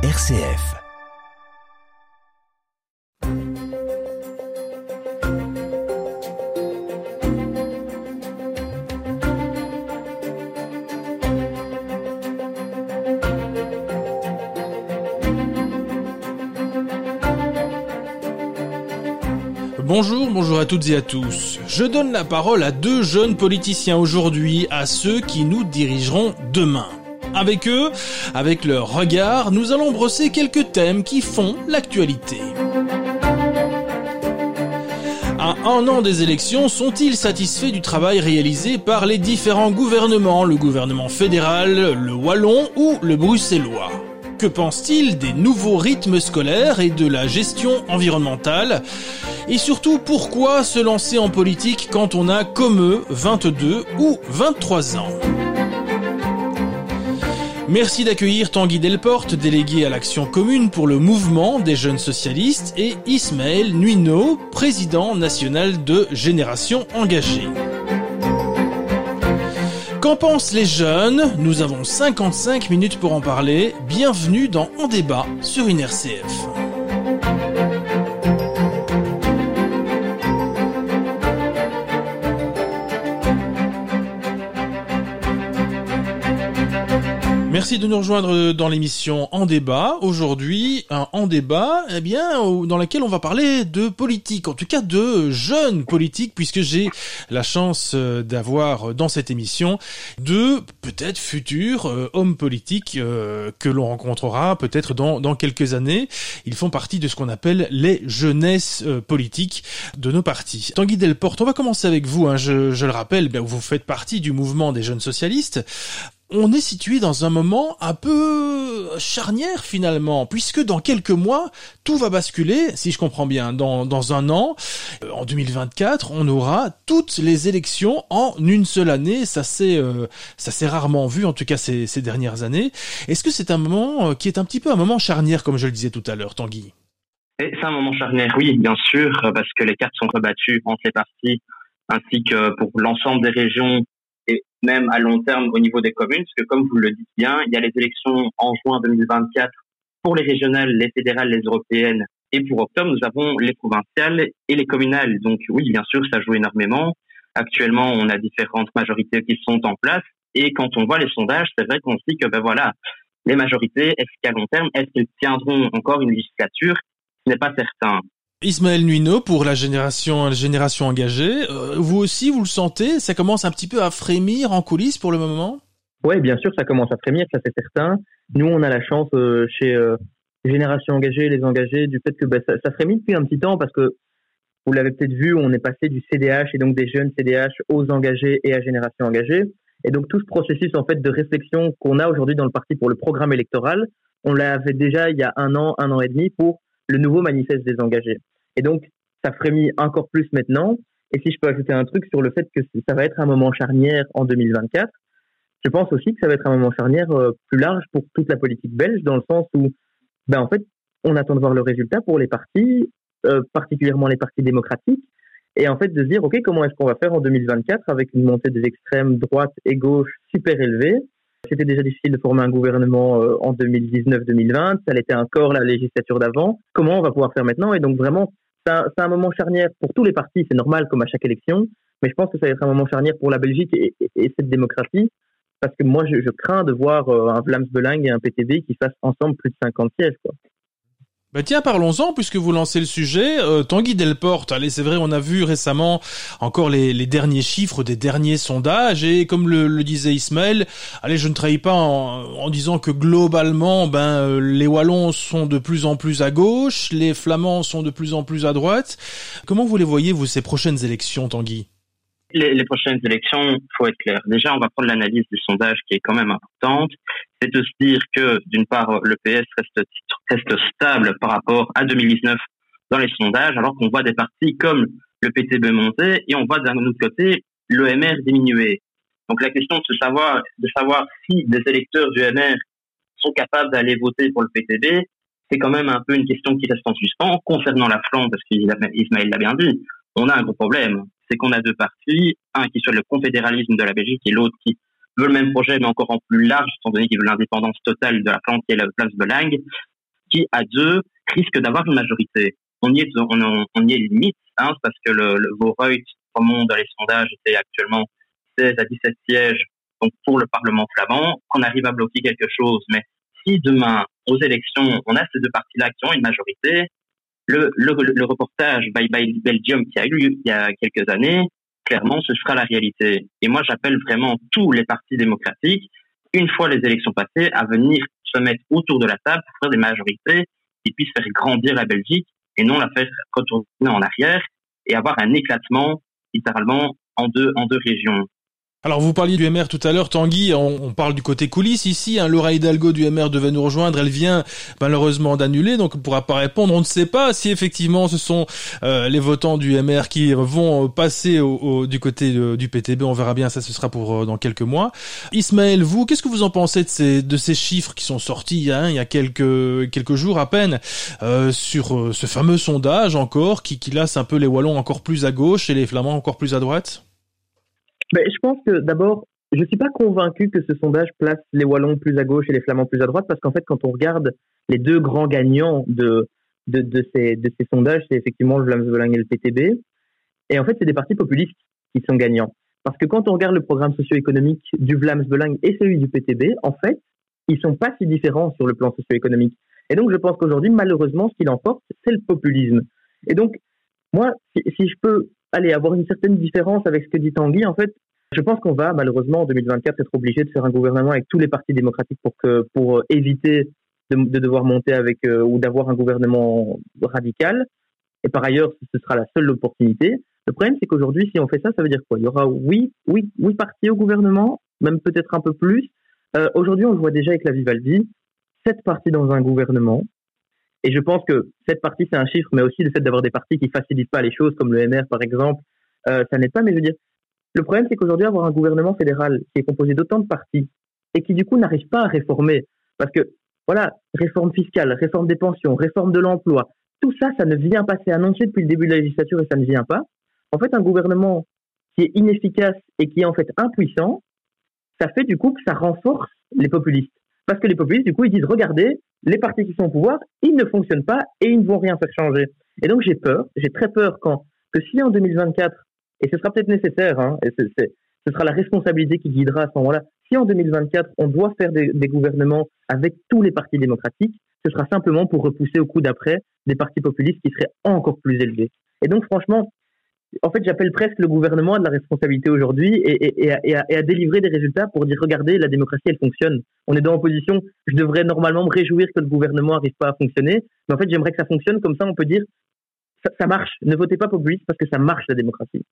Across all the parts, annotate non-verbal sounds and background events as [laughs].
RCF. Bonjour, bonjour à toutes et à tous. Je donne la parole à deux jeunes politiciens aujourd'hui, à ceux qui nous dirigeront demain. Avec eux, avec leur regard, nous allons brosser quelques thèmes qui font l'actualité. À un an des élections, sont-ils satisfaits du travail réalisé par les différents gouvernements, le gouvernement fédéral, le wallon ou le bruxellois? Que pense-t-il des nouveaux rythmes scolaires et de la gestion environnementale? Et surtout, pourquoi se lancer en politique quand on a comme eux 22 ou 23 ans? Merci d'accueillir Tanguy Delporte, délégué à l'action commune pour le mouvement des jeunes socialistes, et Ismaël Nuino, président national de Génération Engagée. Qu'en pensent les jeunes? Nous avons 55 minutes pour en parler. Bienvenue dans En débat sur une RCF. Merci de nous rejoindre dans l'émission En débat. Aujourd'hui, un En débat, eh bien, dans laquelle on va parler de politique, en tout cas de jeunes politiques, puisque j'ai la chance euh, d'avoir dans cette émission deux peut-être futurs euh, hommes politiques euh, que l'on rencontrera peut-être dans, dans quelques années. Ils font partie de ce qu'on appelle les jeunesses politiques de nos partis. Tanguy Delporte, on va commencer avec vous. Hein. Je, je, le rappelle, ben, vous faites partie du mouvement des jeunes socialistes on est situé dans un moment un peu charnière finalement, puisque dans quelques mois, tout va basculer, si je comprends bien, dans, dans un an, euh, en 2024, on aura toutes les élections en une seule année, ça s'est euh, ça rarement vu, en tout cas ces, ces dernières années. Est-ce que c'est un moment euh, qui est un petit peu un moment charnière, comme je le disais tout à l'heure, Tanguy? C'est un moment charnière, oui, bien sûr, parce que les cartes sont rebattues entre les partis, ainsi que pour l'ensemble des régions même à long terme au niveau des communes, parce que comme vous le dites bien, il y a les élections en juin 2024 pour les régionales, les fédérales, les européennes, et pour octobre, nous avons les provinciales et les communales. Donc oui, bien sûr, ça joue énormément. Actuellement, on a différentes majorités qui sont en place, et quand on voit les sondages, c'est vrai qu'on se dit que ben voilà, les majorités, est-ce qu'à long terme, est-ce qu'elles tiendront encore une législature? Ce n'est pas certain. Ismaël Nuino pour la génération, engagée. Euh, vous aussi, vous le sentez Ça commence un petit peu à frémir en coulisses pour le moment? Oui, bien sûr, ça commence à frémir, ça c'est certain. Nous, on a la chance euh, chez euh, Génération Engagée, les engagés, du fait que bah, ça, ça, frémit depuis un petit temps parce que vous l'avez peut-être vu, on est passé du CDH et donc des jeunes CDH aux engagés et à Génération Engagée. Et donc tout ce processus en fait de réflexion qu'on a aujourd'hui dans le parti pour le programme électoral, on l'avait déjà il y a un an, un an et demi pour le nouveau manifeste des engagés. Et donc, ça frémit encore plus maintenant. Et si je peux ajouter un truc sur le fait que ça va être un moment charnière en 2024, je pense aussi que ça va être un moment charnière euh, plus large pour toute la politique belge, dans le sens où, ben, en fait, on attend de voir le résultat pour les partis, euh, particulièrement les partis démocratiques, et en fait de se dire, OK, comment est-ce qu'on va faire en 2024 avec une montée des extrêmes droite et gauche super élevée c'était déjà difficile de former un gouvernement euh, en 2019-2020. Ça l'était encore la législature d'avant. Comment on va pouvoir faire maintenant? Et donc vraiment, c'est un, moment charnière pour tous les partis. C'est normal comme à chaque élection. Mais je pense que ça va être un moment charnière pour la Belgique et, et, et cette démocratie. Parce que moi, je, crains de voir euh, un Vlaams Belang et un PTB qui fassent ensemble plus de 50 sièges. Bah tiens, parlons-en, puisque vous lancez le sujet. Euh, Tanguy Delporte, allez, c'est vrai, on a vu récemment encore les, derniers chiffres des derniers sondages, et comme le, le disait Ismaël, allez, je ne trahis pas en, en disant que globalement, ben, euh, les Wallons sont de plus en plus à gauche, les Flamands sont de plus en plus à droite. Comment vous les voyez, vous, ces prochaines élections, Tanguy? Les, les, prochaines élections, faut être clair. Déjà, on va prendre l'analyse du sondage qui est quand même importante. C'est de se dire que, d'une part, le PS reste, reste stable par rapport à 2019 dans les sondages, alors qu'on voit des partis comme le PTB monter et on voit d'un autre côté le MR diminuer. Donc la question de savoir, de savoir si des électeurs du MR sont capables d'aller voter pour le PTB, c'est quand même un peu une question qui reste en suspens. Concernant la Flandre, parce qu'Ismaël l'a bien dit, on a un gros problème c'est qu'on a deux partis, un qui soit le confédéralisme de la Belgique et l'autre qui veulent le même projet, mais encore en plus large, étant donné qu'ils veulent l'indépendance totale de la France et la place de Langue, qui, à deux, risque d'avoir une majorité. On y est, on, on limite, hein, parce que le, le Voreut remonte dans les sondages, était actuellement 16 à 17 sièges donc pour le Parlement flamand, qu'on arrive à bloquer quelque chose. Mais si demain, aux élections, on a ces deux partis-là qui ont une majorité, le, le, le, reportage Bye Bye Belgium qui a eu lieu il y a quelques années, clairement, ce sera la réalité. Et moi, j'appelle vraiment tous les partis démocratiques, une fois les élections passées, à venir se mettre autour de la table pour faire des majorités qui puissent faire grandir la Belgique et non la faire retourner en arrière et avoir un éclatement littéralement en deux, en deux régions. Alors vous parliez du MR tout à l'heure, Tanguy, on, parle du côté coulisses ici, hein, Laura Hidalgo du MR devait nous rejoindre, elle vient malheureusement d'annuler, donc on ne pourra pas répondre, on ne sait pas si effectivement ce sont euh, les votants du MR qui vont passer au, du côté du PTB, on verra bien, ça ce sera pour euh, dans quelques mois. Ismaël, vous, qu'est-ce que vous en pensez de ces, chiffres qui sont sortis hein, il y a quelques, quelques jours à peine euh, sur ce fameux sondage encore qui, qui laisse un peu les Wallons encore plus à gauche et les Flamands encore plus à droite? Mais je pense que d'abord, je suis pas convaincu que ce sondage place les Wallons plus à gauche et les Flamands plus à droite, parce qu'en fait, quand on regarde les deux grands gagnants de, de, de, ces, de ces sondages, c'est effectivement le Vlaams et le PTB. Et en fait, c'est des partis populistes qui sont gagnants. Parce que quand on regarde le programme socio-économique du Vlaams Belang et celui du PTB, en fait, ils sont pas si différents sur le plan socio-économique. Et donc, je pense qu'aujourd'hui, malheureusement, ce qu'il emporte, c'est le populisme. Et donc, moi, si, si je peux allez, avoir une certaine différence avec ce que dit Tanguy, en fait, je pense qu'on va malheureusement en 2024 être obligé de faire un gouvernement avec tous les partis démocratiques pour que pour éviter de, devoir monter avec euh, ou d'avoir un gouvernement radical. Et par ailleurs, ce sera la seule opportunité. Le problème, c'est qu'aujourd'hui, si on fait ça, ça veut dire quoi? Il y aura oui, oui, oui partis au gouvernement, même peut-être un peu plus. Euh, aujourd'hui, on le voit déjà avec la Vivaldi, sept partis dans un gouvernement. Et je pense que cette partie, c'est un chiffre, mais aussi le fait d'avoir des partis qui facilitent pas les choses, comme le MR par exemple, euh, ça n'est pas. Mais je veux dire, le problème, c'est qu'aujourd'hui, avoir un gouvernement fédéral qui est composé d'autant de partis et qui du coup n'arrive pas à réformer, parce que voilà, réforme fiscale, réforme des pensions, réforme de l'emploi, tout ça, ça ne vient pas. C'est annoncé depuis le début de la législature et ça ne vient pas. En fait, un gouvernement qui est inefficace et qui est en fait impuissant, ça fait du coup que ça renforce les populistes. Parce que les populistes, du coup, ils disent, regardez, les partis qui sont au pouvoir, ils ne fonctionnent pas et ils ne vont rien faire changer. Et donc j'ai peur, j'ai très peur quand que si en 2024, et ce sera peut-être nécessaire, hein, et ce sera la responsabilité qui guidera à ce moment-là, si en 2024 on doit faire des, des, gouvernements avec tous les partis démocratiques, ce sera simplement pour repousser au coup d'après des partis populistes qui seraient encore plus élevés. Et donc franchement, en fait, j'appelle presque le gouvernement à de la responsabilité aujourd'hui et, à, délivrer des résultats pour dire regardez, la démocratie, elle fonctionne. On est dans l'opposition. Je devrais normalement me réjouir que le gouvernement n'arrive pas à fonctionner. Mais en fait, j'aimerais que ça fonctionne. Comme ça, on peut dire ça, ça marche. Ne votez pas populiste parce que ça marche, la démocratie.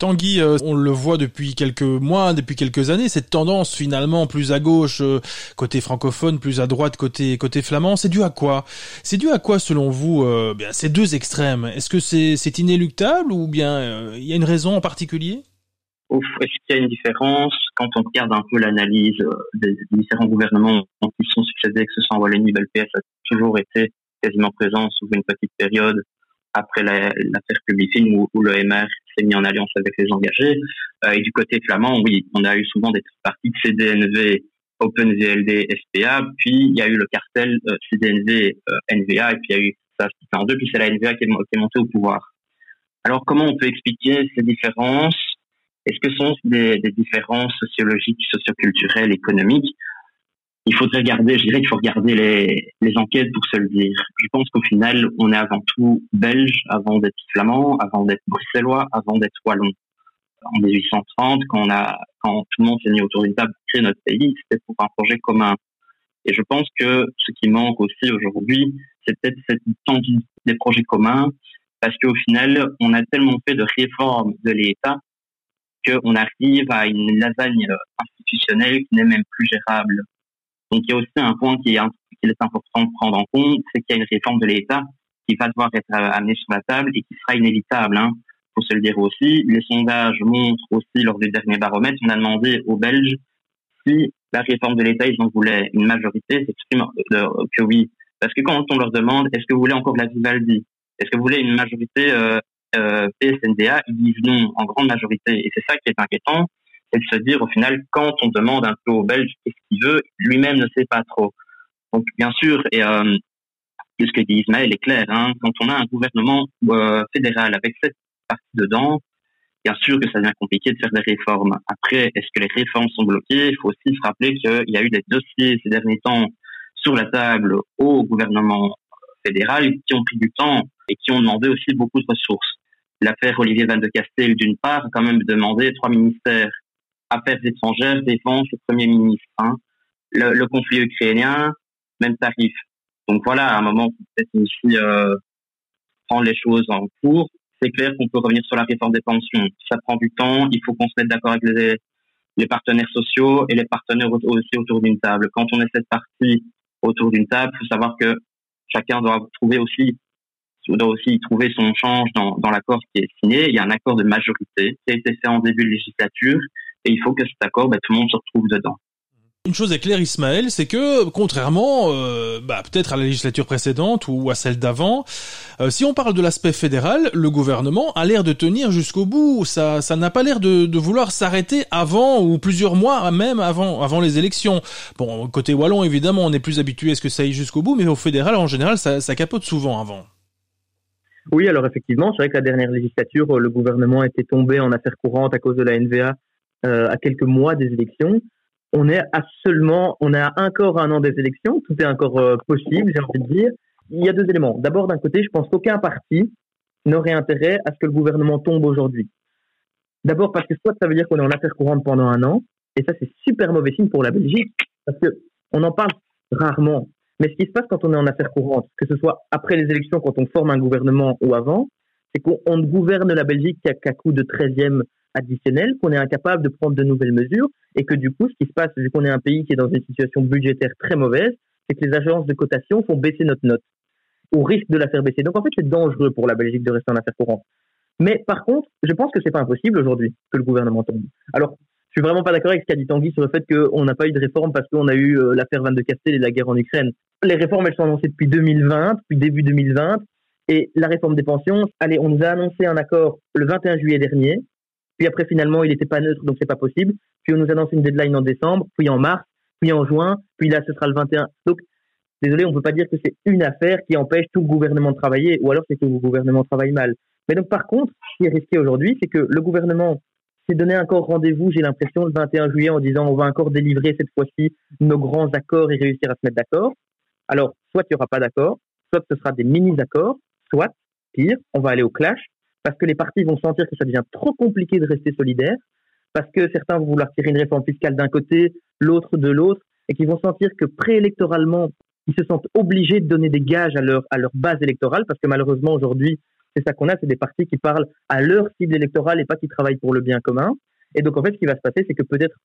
Tanguy, euh, on le voit depuis quelques mois, depuis quelques années, cette tendance finalement plus à gauche euh, côté francophone, plus à droite côté côté flamand, c'est dû à quoi? C'est dû à quoi selon vous euh, bien ces deux extrêmes? Est-ce que c'est c'est inéluctable ou bien il y a une raison en particulier? Est-ce qu'il y a une différence? Quand on regarde un peu l'analyse des différents gouvernements qui sont succédés, que ce soit en Wallonie, le PS a toujours été quasiment présent, sauf une petite période après l'affaire la, où, où le MR s'est mis en alliance avec les engagés. Euh, et du côté flamand, oui, on a eu souvent des parties de CDNV, OpenVLD, SPA, puis il y a eu le cartel euh, CDNV, euh, NVA, et puis il y a eu ça en deux, puis c'est la NVA qui est, qui est montée au pouvoir. Alors comment on peut expliquer ces différences? Est-ce que ce sont des, des différences sociologiques, socioculturelles, économiques? Il faudrait regarder, je dirais qu'il faut regarder les, enquêtes pour se le dire. Je pense qu'au final, on est avant tout belge avant d'être flamand, avant d'être bruxellois, avant d'être wallon. En 1830, quand tout le monde s'est mis autour d'une table pour créer notre pays, c'était pour un projet commun. Et je pense que ce qui manque aussi aujourd'hui, c'est peut-être cette tendue des projets communs, parce qu'au final, on a tellement fait de réformes de l'État qu'on arrive à une lasagne institutionnelle qui n'est même plus gérable. Donc il y a aussi un point qui est, important de prendre en compte, c'est qu'il y a une réforme de l'État qui va devoir être euh, amenée sur la table et qui sera inévitable. Hein. Faut se le dire aussi. Les sondages montrent aussi lors du dernier baromètre, on a demandé aux Belges si la réforme de l'État, ils en voulaient une majorité, c'est que oui. Parce que quand on leur demande, est-ce que vous voulez encore la Vivaldi? Est-ce que vous voulez une majorité euh, euh, PSNDA Ils disent non en grande majorité. Et c'est ça qui est inquiétant, et de se dire au final quand on demande un peu au Belge qu'est-ce qu'il veut, lui-même ne sait pas trop. Donc bien sûr, et euh, ce que dit Ismaël est clair, hein, quand on a un gouvernement euh, fédéral avec cette partie dedans, bien sûr que ça devient compliqué de faire des réformes. Après, est-ce que les réformes sont bloquées? Il faut aussi se rappeler qu'il y a eu des dossiers ces derniers temps sur la table au gouvernement fédéral qui ont pris du temps et qui ont demandé aussi beaucoup de ressources. L'affaire Olivier Van de Castel, d'une part, a quand même demandé trois ministères affaires étrangères, défense premier ministre. Hein. Le, conflit ukrainien, même tarif. Donc voilà, à un moment, peut-être aussi euh, prendre les choses en cours. C'est clair qu'on peut revenir sur la réforme des pensions. Ça prend du temps. Il faut qu'on se mette d'accord avec les, les partenaires sociaux et les partenaires aussi autour d'une table. Quand on est cette partie autour d'une table, il faut savoir que chacun doit trouver aussi doit aussi trouver son change dans, dans l'accord qui est signé. Il y a un accord de majorité qui a été fait en début de législature et il faut que cet accord, bah, tout le monde se retrouve dedans. Une chose est claire, Ismaël, c'est que contrairement, euh, bah, peut-être à la législature précédente ou à celle d'avant, euh, si on parle de l'aspect fédéral, le gouvernement a l'air de tenir jusqu'au bout. Ça, ça n'a pas l'air de, de, vouloir s'arrêter avant ou plusieurs mois même avant, avant les élections. Bon, côté wallon, évidemment, on est plus habitué à ce que ça aille jusqu'au bout, mais au fédéral, en général, ça, ça capote souvent avant. Oui, alors effectivement, c'est vrai que la dernière législature, le gouvernement était tombé en affaires courantes à cause de la NVA euh, à quelques mois des élections on est à seulement, on a encore un an des élections, tout est encore euh, possible, j'ai envie de dire. Il y a deux éléments. D'abord, d'un côté, je pense qu'aucun parti n'aurait intérêt à ce que le gouvernement tombe aujourd'hui. D'abord parce que soit ça veut dire qu'on est en affaires courantes pendant un an, et ça c'est super mauvais signe pour la Belgique, parce que on en parle rarement. Mais ce qui se passe quand on est en affaires courantes, que ce soit après les élections, quand on forme un gouvernement ou avant, c'est qu'on ne gouverne la Belgique qu'à coup de 13e additionnel, qu'on est incapable de prendre de nouvelles mesures et que du coup, ce qui se passe, vu qu'on est un pays qui est dans une situation budgétaire très mauvaise, c'est que les agences de cotation font baisser notre note au risque de la faire baisser. Donc en fait, c'est dangereux pour la Belgique de rester en affaires courantes. Mais par contre, je pense que c'est pas impossible aujourd'hui que le gouvernement tombe. Alors, je suis vraiment pas d'accord avec ce qu'a dit Tanguy sur le fait qu'on n'a pas eu de réforme parce qu'on a eu euh, l'affaire Van de Castel et la guerre en Ukraine. Les réformes, elles sont annoncées depuis 2020, depuis début 2020. Et la réforme des pensions, allez, on nous a annoncé un accord le 21 juillet dernier. Puis après, finalement, il n'était pas neutre, donc c'est pas possible. Puis on nous annonce une deadline en décembre, puis en mars, puis en juin, puis là, ce sera le 21. Donc, désolé, on ne peut pas dire que c'est une affaire qui empêche tout gouvernement de travailler, ou alors c'est que le gouvernement travaille mal. Mais donc, par contre, ce qui est risqué aujourd'hui, c'est que le gouvernement s'est donné encore rendez-vous, j'ai l'impression, le 21 juillet, en disant on va encore délivrer cette fois-ci nos grands accords et réussir à se mettre d'accord. Alors, soit il n'y aura pas d'accord, soit ce sera des mini-accords, soit, pire, on va aller au clash, parce que les partis vont sentir que ça devient trop compliqué de rester solidaire, parce que certains vont vouloir tirer une réforme fiscale d'un côté, l'autre de l'autre, et qui vont sentir que préélectoralement, ils se sentent obligés de donner des gages à leur, à leur base électorale, parce que malheureusement aujourd'hui, c'est ça qu'on a, c'est des partis qui parlent à leur cible électorale et pas qui travaillent pour le bien commun. Et donc en fait, ce qui va se passer, c'est que peut-être,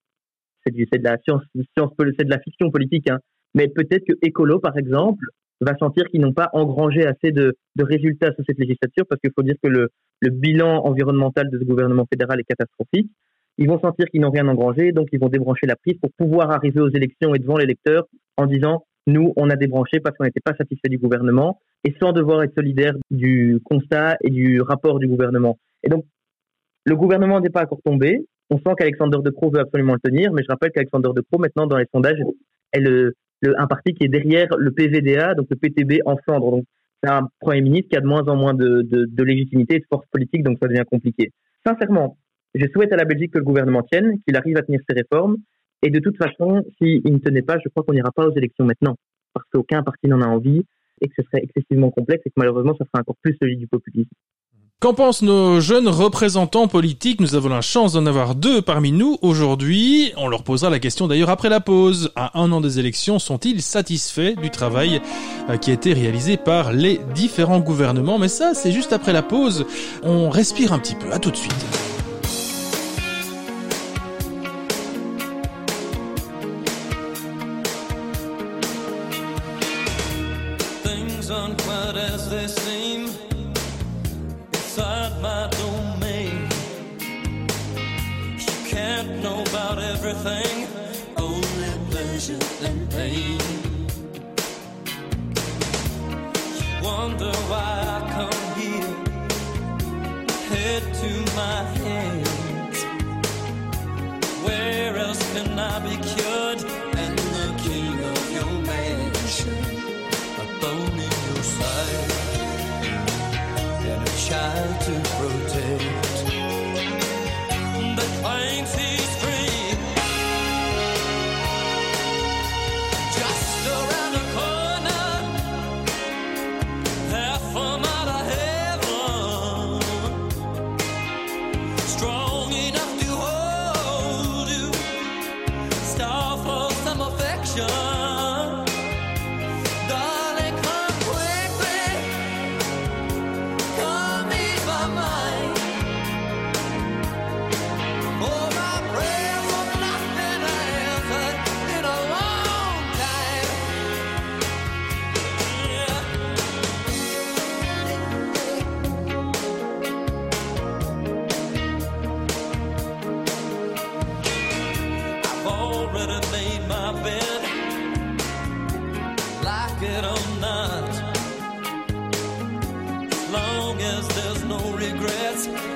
c'est de la science, c'est de la fiction politique, hein, mais peut-être que écolo, par exemple, va sentir qu'ils n'ont pas engrangé assez de, de, résultats sur cette législature, parce qu'il faut dire que le, le, bilan environnemental de ce gouvernement fédéral est catastrophique. Ils vont sentir qu'ils n'ont rien engrangé, donc ils vont débrancher la prise pour pouvoir arriver aux élections et devant l'électeur en disant nous, on a débranché parce qu'on n'était pas satisfait du gouvernement et sans devoir être solidaire du constat et du rapport du gouvernement. Et donc, le gouvernement n'est pas encore tombé. On sent qu'Alexander De Croo veut absolument le tenir, mais je rappelle qu'Alexander De Croo, maintenant, dans les sondages, est le, un parti qui est derrière le PVDA, donc le PTB en Flandre. Donc, c'est un Premier ministre qui a de moins en moins de, de, légitimité et de force politique, donc ça devient compliqué. Sincèrement, je souhaite à la Belgique que le gouvernement tienne, qu'il arrive à tenir ses réformes. Et de toute façon, s'il ne tenait pas, je crois qu'on n'ira pas aux élections maintenant, parce qu'aucun parti n'en a envie et que ce serait excessivement complexe et que malheureusement, ça ferait encore plus celui du populisme. Qu'en pensent nos jeunes représentants politiques Nous avons la chance d'en avoir deux parmi nous aujourd'hui. On leur posera la question d'ailleurs après la pause. À un an des élections, sont-ils satisfaits du travail euh, qui a été réalisé par les différents gouvernements? Mais ça, c'est juste après la pause. On respire un petit peu. À tout de suite. nothing, only pleasure and pain. You wonder why I come here, head to my hands. Where else can I be cured? And the king of your mansion, a bone in your side, and a child to protect. already made my bed. Like it or not, as long as there's no regrets.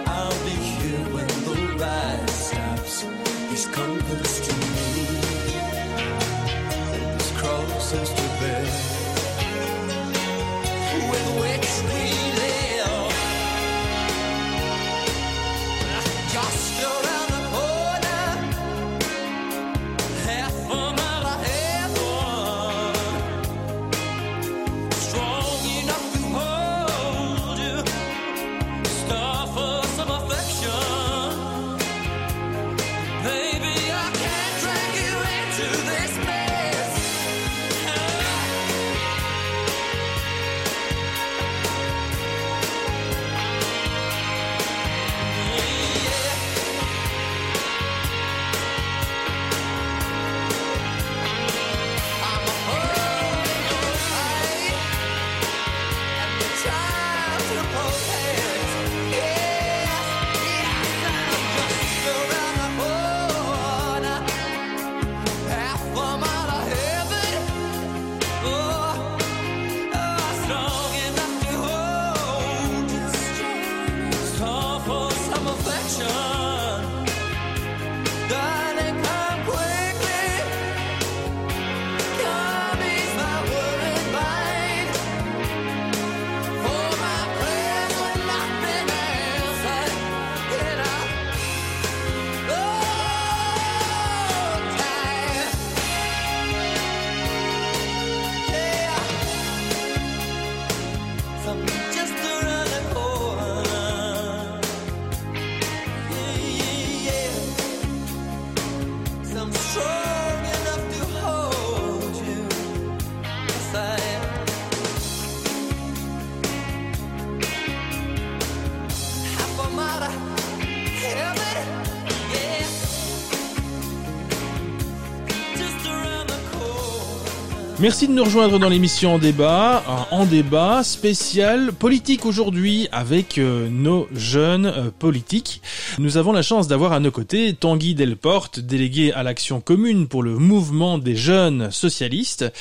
Merci de nous rejoindre dans l'émission En débat, en débat spécial politique aujourd'hui avec euh, nos jeunes euh, politiques. Nous avons la chance d'avoir à nos côtés Tanguy Delporte, délégué à l'action commune pour le mouvement des jeunes socialistes,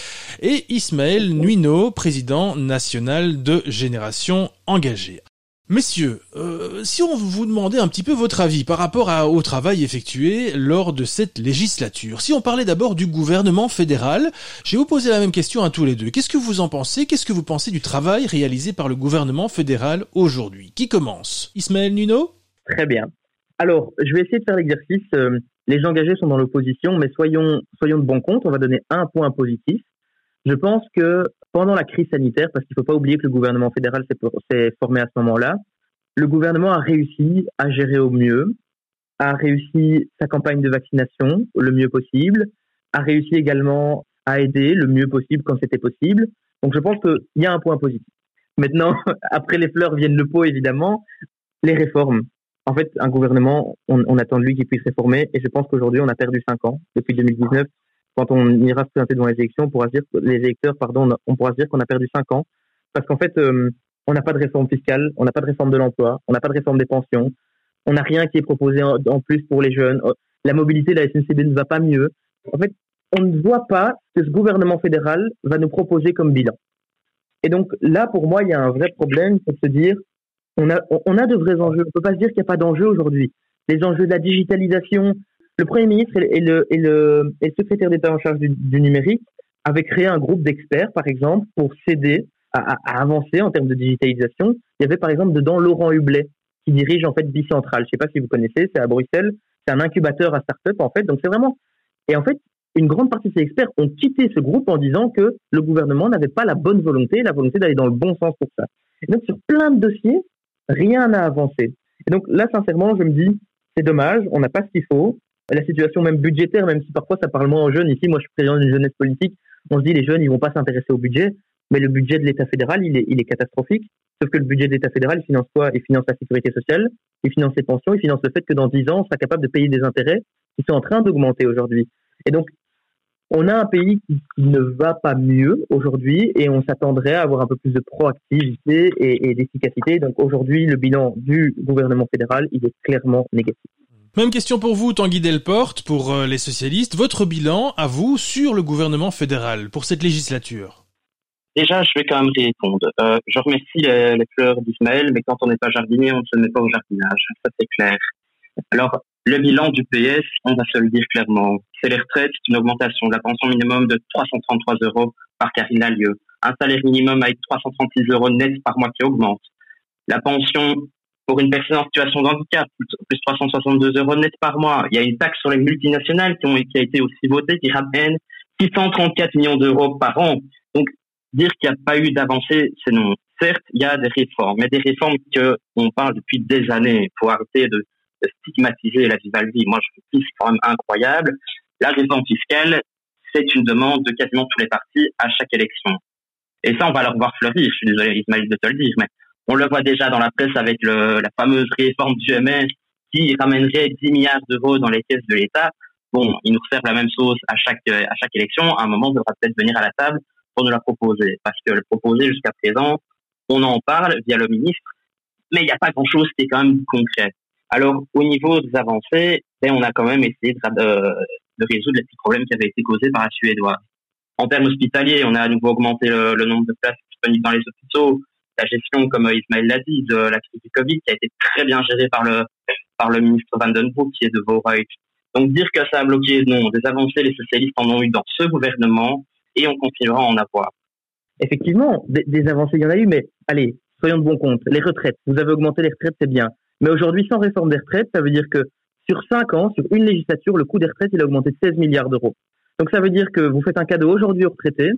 et Ismaël Nuino, président national de Génération Engagée. Messieurs, euh, si on vous demandait un petit peu votre avis par rapport au travail effectué lors de cette législature, si on parlait d'abord du gouvernement fédéral, j'ai vous posé la même question à tous les deux. Qu'est-ce que vous en pensez? Qu'est-ce que vous pensez du travail réalisé par le gouvernement fédéral aujourd'hui? Qui commence? Ismaël Nuno? Très bien. Alors, je vais essayer de faire l'exercice. Euh, les engagés sont dans l'opposition, mais soyons, soyons de bon compte. On va donner un point positif. Je pense que pendant la crise sanitaire, parce qu'il ne faut pas oublier que le gouvernement fédéral s'est formé à ce moment-là, le gouvernement a réussi à gérer au mieux, a réussi sa campagne de vaccination le mieux possible, a réussi également à aider le mieux possible quand c'était possible. Donc je pense qu'il y a un point positif. Maintenant, [laughs] après les fleurs viennent le pot, évidemment, les réformes. En fait, un gouvernement, on, on attend de lui qu'il puisse réformer, et je pense qu'aujourd'hui, on a perdu cinq ans depuis 2019 quand on ira se présenter devant les élections, on pourra dire, les électeurs, pardon, on pourra se dire qu'on a perdu cinq ans. Parce qu'en fait, euh, on n'a pas de réforme fiscale, on n'a pas de réforme de l'emploi, on n'a pas de réforme des pensions, on n'a rien qui est proposé en, plus pour les jeunes. La mobilité de la SNCB ne va pas mieux. En fait, on ne voit pas ce que ce gouvernement fédéral va nous proposer comme bilan. Et donc là, pour moi, il y a un vrai problème, c'est de se dire, on a, on a de vrais enjeux. On ne peut pas se dire qu'il n'y a pas d'enjeux aujourd'hui. Les enjeux de la digitalisation, le Premier ministre et le, secrétaire d'État en charge du, numérique avaient créé un groupe d'experts, par exemple, pour s'aider à, avancer en termes de digitalisation. Il y avait par exemple dedans Laurent Hublet, qui dirige en fait Bicentral. Je ne sais pas si vous connaissez, c'est à Bruxelles. C'est un incubateur à start-up en fait. Donc c'est vraiment. Et en fait, une grande partie de ces experts ont quitté ce groupe en disant que le gouvernement n'avait pas la bonne volonté, la volonté d'aller dans le bon sens pour ça. Donc sur plein de dossiers, rien n'a avancé. Donc là, sincèrement, je me dis, c'est dommage, on n'a pas ce qu'il faut. La situation même budgétaire, même si parfois ça parle moins aux jeunes, ici, moi je suis président d'une jeunesse politique, on se dit les jeunes, ils vont pas s'intéresser au budget, mais le budget de l'État fédéral, il est, catastrophique. Sauf que le budget de l'État fédéral, il finance quoi? Il finance la sécurité sociale, il finance les pensions, il finance le fait que dans 10 ans, on sera capable de payer des intérêts qui sont en train d'augmenter aujourd'hui. Et donc, on a un pays qui, ne va pas mieux aujourd'hui et on s'attendrait à avoir un peu plus de proactivité et, et d'efficacité. Donc aujourd'hui, le bilan du gouvernement fédéral, il est clairement négatif. Même question pour vous, Tanguy Delporte, pour euh, les socialistes. Votre bilan, à vous, sur le gouvernement fédéral pour cette législature? Déjà, je vais quand même répondre. Euh, je remercie les, fleurs d'Ismaël, mais quand on n'est pas jardinier, on ne se met pas au jardinage. Ça, c'est clair. Alors, le bilan du PS, on va se le dire clairement. C'est les retraites, c'est une augmentation de la pension minimum de 333 euros par carrière lieu. Un salaire minimum avec 336 euros net par mois qui augmente. La pension pour une personne en situation de handicap, plus 362 euros net par mois. Il y a une taxe sur les multinationales qui, a été aussi votée, qui ramène 634 millions d'euros par an. Donc, dire qu'il n'y a pas eu d'avancée, c'est non. Certes, il y a des réformes, mais des réformes que on parle depuis des années. Faut arrêter de, stigmatiser la Vivaldi. Moi, je trouve c'est quand même incroyable. La réforme fiscale, c'est une demande de quasiment tous les partis à chaque élection. Et ça, on va le revoir fleurir. Je suis désolé, Ismaël, de te le dire, mais on le voit déjà dans la presse avec la fameuse réforme du MS qui ramènerait 10 milliards d'euros dans les caisses de l'État. Bon, ils nous servent la même chose à chaque, à chaque élection. À un moment, on devra peut-être venir à la table pour nous la proposer. Parce que le proposer jusqu'à présent, on en parle via le ministre, mais il n'y a pas grand-chose qui est quand même concret. Alors, au niveau des avancées, ben, on a quand même essayé de, de, résoudre les petits problèmes qui avaient été causés par la Suédoise. En termes hospitaliers, on a à nouveau augmenté le nombre de places disponibles dans les hôpitaux. La gestion, comme Ismaël l'a dit, de la crise du Covid, qui a été très bien gérée par le, par le ministre Van qui est de Vooruit. Donc, dire que ça a bloqué, non. Des avancées, les socialistes en ont eu dans ce gouvernement et on continuera à en avoir. Effectivement, des, avancées, il y en a eu, mais allez, soyons de bon compte. Les retraites, vous avez augmenté les retraites, c'est bien. Mais aujourd'hui, sans réforme des retraites, ça veut dire que sur 5 ans, sur une législature, le coût des retraites, il a augmenté de 16 milliards d'euros. Donc ça veut dire que vous faites un cadeau aujourd'hui aux retraités,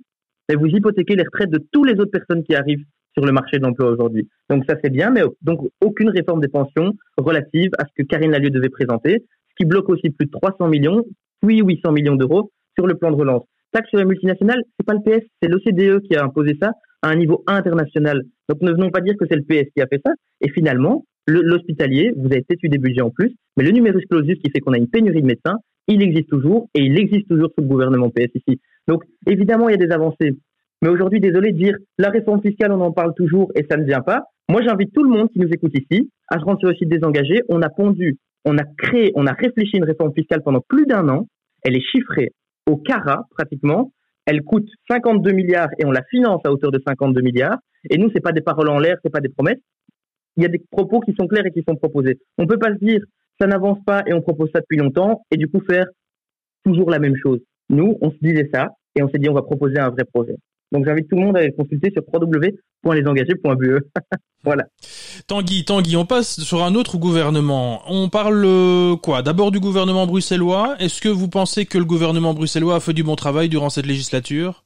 et vous hypothéquez les retraites de toutes les autres personnes qui arrivent sur le marché de l'emploi aujourd'hui. Donc ça c'est bien, mais donc aucune réforme des pensions relative à ce que Karine Lallieu devait présenter, ce qui bloque aussi plus de 300 millions, puis 800 millions d'euros sur le plan de relance. Taxe sur les multinationales, c'est pas le PS, c'est l'OCDE qui a imposé ça à un niveau international. Donc ne venons pas dire que c'est le PS qui a fait ça. Et finalement, l'hospitalier, vous avez peut-être eu des budgets en plus, mais le numerus clausus qui fait qu'on a une pénurie de médecins, il existe toujours et il existe toujours sous le gouvernement PS ici. Donc évidemment, il y a des avancées. Mais aujourd'hui, désolé de dire, la réforme fiscale, on en parle toujours et ça ne vient pas. Moi, j'invite tout le monde qui nous écoute ici à se rendre sur le site des engagés. On a pondu, on a créé, on a réfléchi une réforme fiscale pendant plus d'un an. Elle est chiffrée au carat pratiquement. Elle coûte 52 milliards et on la finance à hauteur de 52 milliards. Et nous, c'est pas des paroles en l'air, c'est pas des promesses il y a des propos qui sont clairs et qui sont proposés. On ne peut pas se dire ça n'avance pas et on propose ça depuis longtemps et du coup faire toujours la même chose. Nous, on se disait ça et on s'est dit on va proposer un vrai projet. Donc j'invite tout le monde à aller consulter sur www.lesengager.be. [laughs] voilà. Tanguy, Tanguy, on passe sur un autre gouvernement. On parle euh, quoi? D'abord du gouvernement bruxellois. Est-ce que vous pensez que le gouvernement bruxellois a fait du bon travail durant cette législature?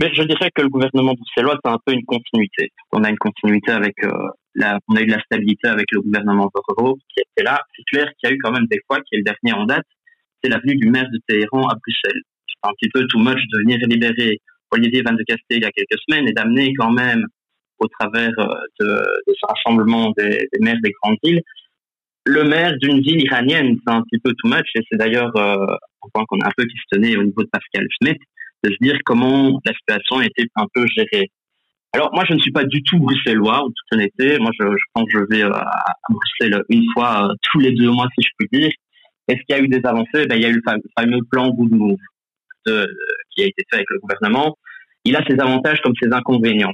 Mais je dirais que le gouvernement bruxellois, c'est un peu une continuité. On a une continuité avec euh, la, on a eu de la stabilité avec le gouvernement Borro qui était là. C'est clair qu'il y a eu quand même des fois, qui est le dernier en date, c'est l'avenue du maire de Téhéran à Bruxelles. C'est un petit peu too much de venir libérer Olivier Van de Castel il y a quelques semaines et d'amener quand même au travers euh, de, ce rassemblement des, maires des grandes villes, le maire d'une ville iranienne, c'est un petit peu too much et c'est d'ailleurs euh, un qu'on a un peu questionné au niveau de Pascal Schmitt, de se dire comment la situation été un peu gérée. Alors moi, je ne suis pas du tout bruxellois, en toute honnêteté. Moi, je, pense que je vais euh, à Bruxelles une fois euh, tous les deux mois, si je puis dire. Est-ce qu'il y a eu des avancées? Ben, Il y a eu le fameux plan Good a été fait avec le gouvernement. Il a ses avantages comme ses inconvénients.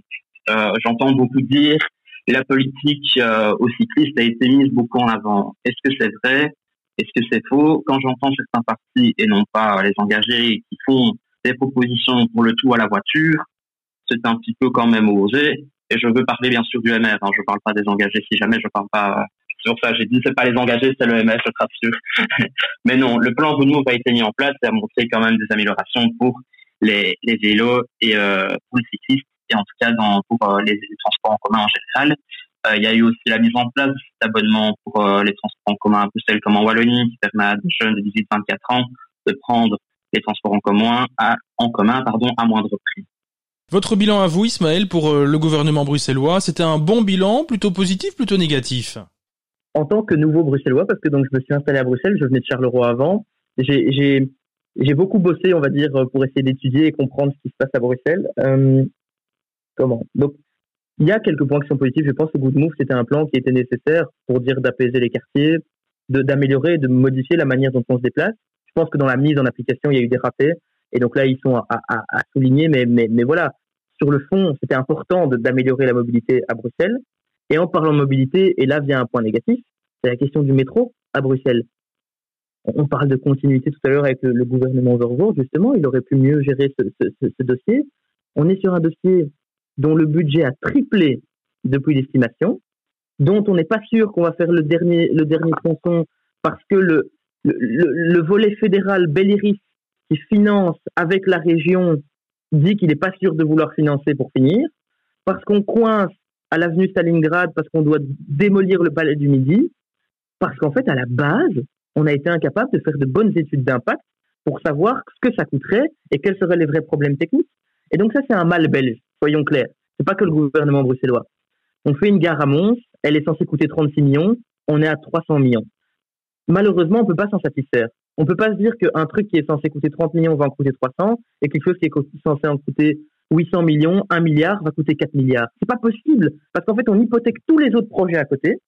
Euh, J'entends beaucoup dire la politique euh, aux cyclistes a été mise beaucoup en avant. Est-ce que c'est vrai? Est-ce que c'est faux? Quand j'entends certains partis et non pas les engagés qui font des propositions pour le tout à la voiture, c'est un petit peu quand même osé. Et je veux parler bien sûr du MR. Hein. Je ne parle pas des engagés. Si jamais je parle pas, pour ça j'ai dit c'est pas les engagés, c'est le MR, je te rassure. [laughs] Mais non, le plan Good a été mis en place et a montré quand même des améliorations pour les, les vélos et euh, pour les cyclistes et en tout cas pour euh, les, transports en commun en général. Euh, il y a eu aussi la mise en place cet abonnement pour les transports en commun à Bruxelles comme en Wallonie qui permet à des jeunes de 18-24 ans de prendre les transports en commun à, en commun à moindre prix. Votre bilan à vous, Ismaël, pour le gouvernement bruxellois, c'était un bon bilan, plutôt positif, plutôt négatif? En tant que nouveau bruxellois, parce que donc je me suis installé à Bruxelles, je venais de Charleroi avant, j'ai beaucoup bossé, on va dire, pour essayer d'étudier et comprendre ce qui se passe à Bruxelles. Euh, comment? Donc, il y a quelques points qui sont positifs. Je pense que Good Move, c'était un plan qui était nécessaire pour dire d'apaiser les quartiers, d'améliorer, de, modifier la manière dont on se déplace. Je pense que dans la mise en application, il y a eu des ratés. Et donc là, ils sont à, souligner, mais voilà, sur le fond, c'était important d'améliorer la mobilité à Bruxelles. Et en parlant de mobilité, et là vient un point négatif, c'est la question du métro à Bruxelles. On parle de continuité tout à l'heure avec le, gouvernement Vervoort, justement, il aurait pu mieux gérer ce, dossier. On est sur un dossier dont le budget a triplé depuis l'estimation, dont on n'est pas sûr qu'on va faire le dernier, le dernier tronçon parce que le, le, le volet fédéral Belliris qui finance avec la région dit qu'il n'est pas sûr de vouloir financer pour finir, parce qu'on coince à l'avenue Stalingrad, parce qu'on doit démolir le palais du Midi, parce qu'en fait, à la base, on a été incapable de faire de bonnes études d'impact pour savoir ce que ça coûterait et quels seraient les vrais problèmes techniques. Et donc ça, c'est un mal belge, soyons clairs. C'est pas que le gouvernement bruxellois. On fait une gare à Mons, elle est censée coûter 36 millions, on est à 300 millions. Malheureusement, on peut pas s'en satisfaire. On peut pas se dire qu'un truc qui est censé coûter 30 millions va en coûter 300 et quelque chose qui est censé en coûter 800 millions, 1 milliard va coûter 4 milliards. C'est pas possible parce qu'en fait on hypothèque tous les autres projets à côté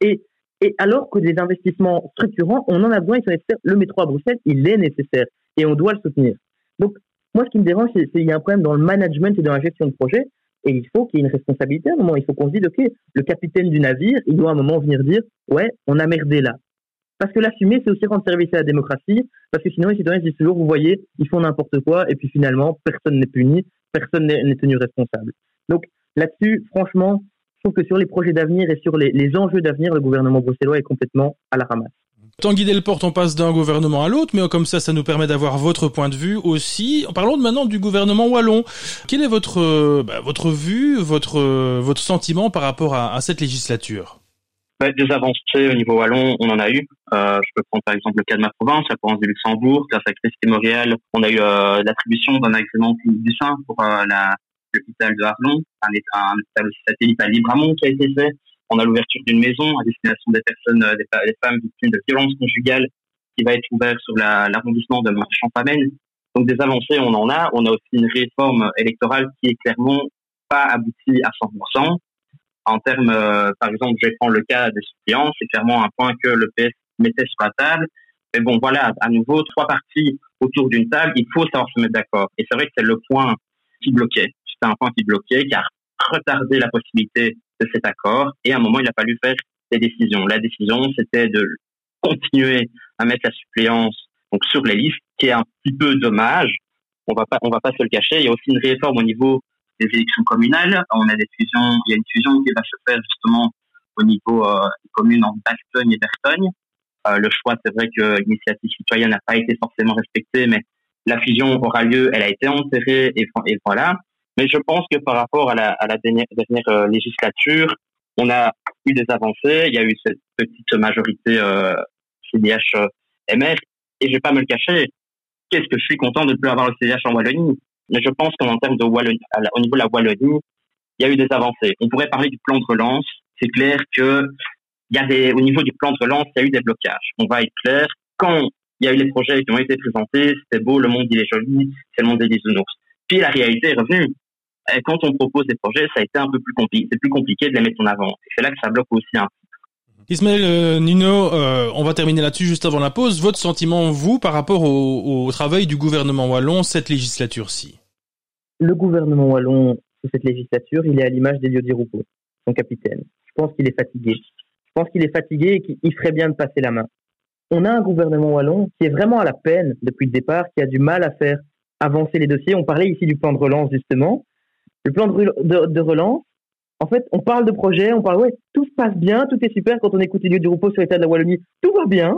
et et alors que des investissements structurants, on en a besoin, ils sont nécessaires. Le métro à Bruxelles, il est nécessaire et on doit le soutenir. Donc, moi, ce qui me dérange, c'est qu'il y a un problème dans le management et dans la gestion de projet et il faut qu'il y ait une responsabilité à un moment. Il faut qu'on se dise, OK, le capitaine du navire, il doit à un moment venir dire, ouais, on a merdé là. Parce que l'assumer, c'est aussi rendre service à la démocratie, parce que sinon les citoyens disent toujours, vous voyez, ils font n'importe quoi, et puis finalement, personne n'est puni, personne n'est tenu responsable. Donc là-dessus, franchement, je trouve que sur les projets d'avenir et sur les, enjeux d'avenir, le gouvernement bruxellois est complètement à la ramasse. Tant guider le porte, on passe d'un gouvernement à l'autre, mais comme ça, ça nous permet d'avoir votre point de vue aussi. Parlons maintenant du gouvernement wallon. Quelle est votre bah, votre vue, votre votre sentiment par rapport à cette législature? Des avancées au niveau wallon, on en a eu. Euh, je peux prendre par exemple le cas de ma province, la province du Luxembourg, grâce à Christine Montréal, on a eu euh, l'attribution d'un agrément du sein pour euh, l'hôpital de Arlon, un, un, hôpital satellite à Libramont qui a été fait. On a l'ouverture d'une maison à destination des personnes, euh, des, des, femmes victimes de violences conjugales qui va être ouverte sur l'arrondissement de Marchand-Famenne. Donc des avancées, on en a. On a aussi une réforme électorale qui est clairement pas aboutie à 100% en termes, euh, par exemple, je prendre le cas des suppléants, c'est clairement un point que le PS mettait sur la table. Mais bon, voilà, à nouveau, trois parties autour d'une table, il faut savoir se mettre d'accord. Et c'est vrai que c'est le point qui bloquait. C'était un point qui bloquait, car retarder la possibilité de cet accord. Et à un moment, il a fallu faire des décisions. La décision, c'était de continuer à mettre la suppléance donc sur les listes, qui est un petit peu dommage. On va pas, on va pas se le cacher. Il y a aussi une réforme au niveau des élections communales. On a des fusions, il y a une fusion qui va se faire justement au niveau euh, des communes en Bastogne et Bertogne. Euh, le choix, c'est vrai que l'initiative citoyenne n'a pas été forcément respectée, mais la fusion aura lieu, elle a été enterrée et, voilà. Mais je pense que par rapport à la, dernière, euh, législature, on a eu des avancées. Il y a eu cette petite majorité CDH-MR. Et je vais pas me le cacher, qu'est-ce que je suis content de ne plus avoir le CDH en Wallonie? Mais je pense qu'en termes de Wallonie, au niveau de la Wallonie, il y a eu des avancées. On pourrait parler du plan de relance. C'est clair que y a des, au niveau du plan de relance, il y a eu des blocages. On va être clair. Quand il y a eu les projets qui ont été présentés, c'était beau, le monde il est joli, c'est le monde des bisounours. Puis la réalité est revenue. Quand on propose des projets, ça a été un peu plus compliqué. C'est plus compliqué de les mettre en avant. C'est là que ça bloque aussi un Ismaël euh, Nino, euh, on va terminer là-dessus juste avant la pause. Votre sentiment, vous, par rapport au, travail du gouvernement wallon cette législature-ci? Le gouvernement wallon, cette législature, il est à l'image d'Elio Roupeau, son capitaine. Je pense qu'il est fatigué. Je pense qu'il est fatigué et qu'il ferait bien de passer la main. on a un gouvernement wallon qui est vraiment à la peine depuis le départ, qui a du mal à faire avancer les dossiers. On parlait ici du plan de relance, justement. Le plan de, relance, en fait, on parle de projet, on parle, ouais, tout se passe bien, tout est super. Quand on écoute les du repos sur l'état de la Wallonie, tout va bien.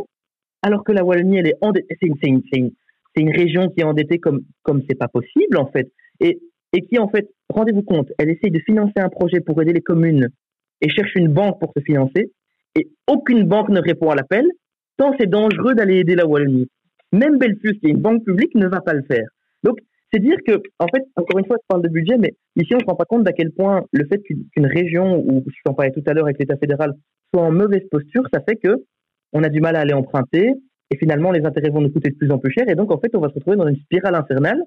Alors que la Wallonie, elle est endettée. C'est une, une, une, région qui est endettée comme comme c'est pas possible, en fait. Et, et qui, en fait, rendez-vous compte, elle essaye de financer un projet pour aider les communes et cherche une banque pour se financer. Et aucune banque ne répond à l'appel, tant c'est dangereux d'aller aider la Wallonie. Même Belfus, qui est une banque publique, ne va pas le faire. Donc, c'est dire que, en fait, encore une fois, je parle de budget, mais ici, on ne se rend pas compte d'à quel point le fait qu'une région, ou je t'en parlais tout à l'heure avec l'État fédéral, soit en mauvaise posture, ça fait que on a du mal à aller emprunter, et finalement, les intérêts vont nous coûter de plus en plus cher, et donc, en fait, on va se retrouver dans une spirale infernale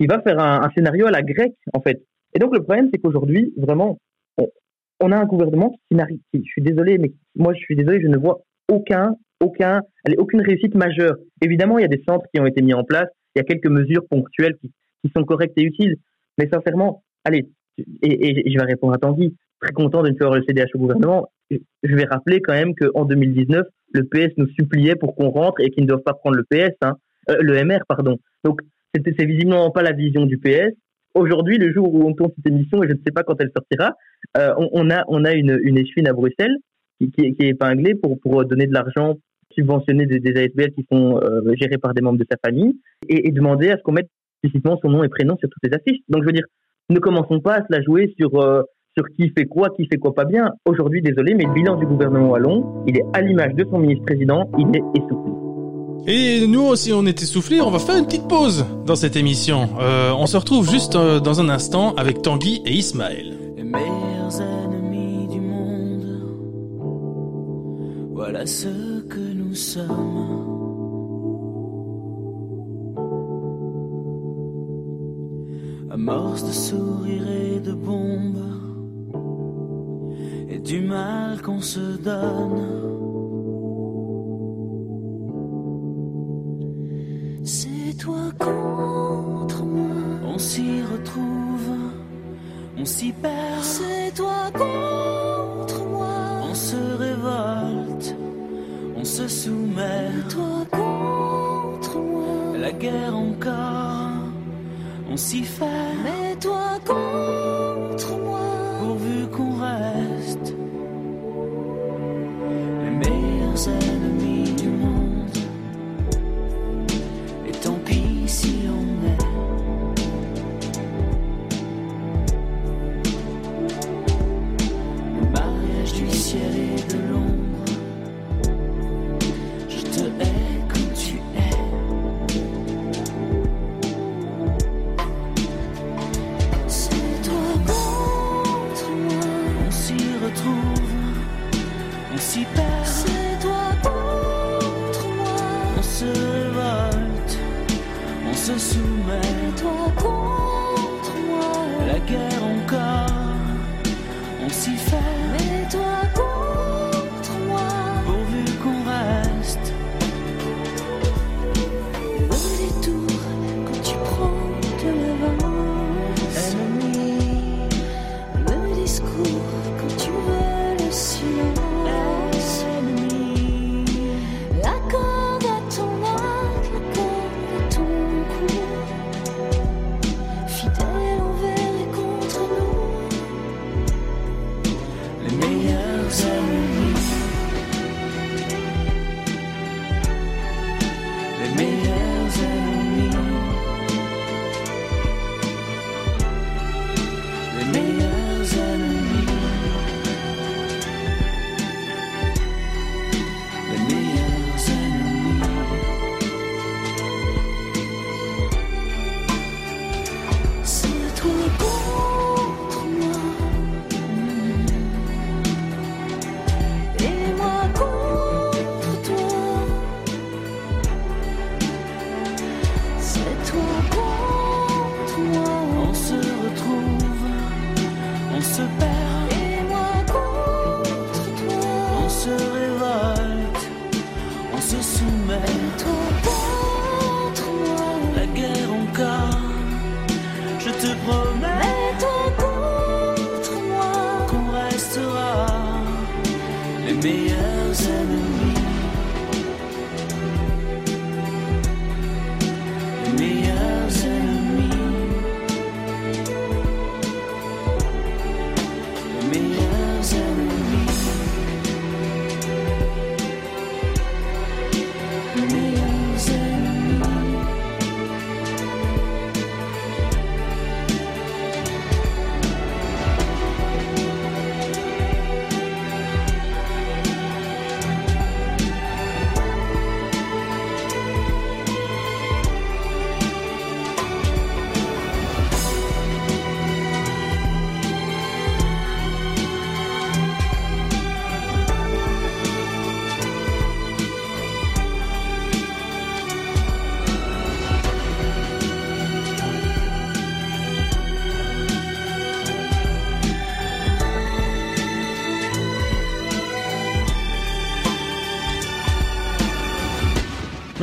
qui va faire un, scénario à la grecque, en fait. Et donc, le problème, c'est qu'aujourd'hui, vraiment, on, a un gouvernement qui n'arrive, je suis désolé, mais moi, je suis désolé, je ne vois aucun, aucun, aucune réussite majeure. Évidemment, il y a des centres qui ont été mis en place, il y a quelques mesures ponctuelles qui, sont correctes et utiles. Mais sincèrement, allez, et, je vais répondre à Tanguy, très content de ne faire le CDH au gouvernement. Je vais rappeler quand même qu'en 2019, le PS nous suppliait pour qu'on rentre et qu'ils ne doivent pas prendre le PS, hein, euh, le MR, pardon. Donc, c'est visiblement pas la vision du PS. Aujourd'hui, le jour où on tourne cette émission, et je ne sais pas quand elle sortira, euh, on, a, on a une, une à Bruxelles qui, est épinglée pour donner de l'argent subventionner des, des ASBL qui sont euh, gérés par des membres de sa famille et, demander à ce qu'on mette explicitement son nom et prénom sur toutes les affiches. Donc je veux dire, ne commençons pas à se la jouer sur euh, sur qui fait quoi, qui fait quoi pas bien. Aujourd'hui, désolé, mais le bilan du gouvernement wallon, il est à l'image de son ministre-président, il est essoufflé. Et nous aussi, on est essoufflés. On va faire une petite pause dans cette émission. Euh, on se retrouve juste dans un instant avec Tanguy et Ismaël. Voilà ce que nous sommes. Amorce de sourires et de bombes et du mal qu'on se donne. C'est toi contre moi. On s'y retrouve, on s'y perd. C'est toi se soumet. Toi contre moi. La guerre encore, on s'y fait. Mais toi contre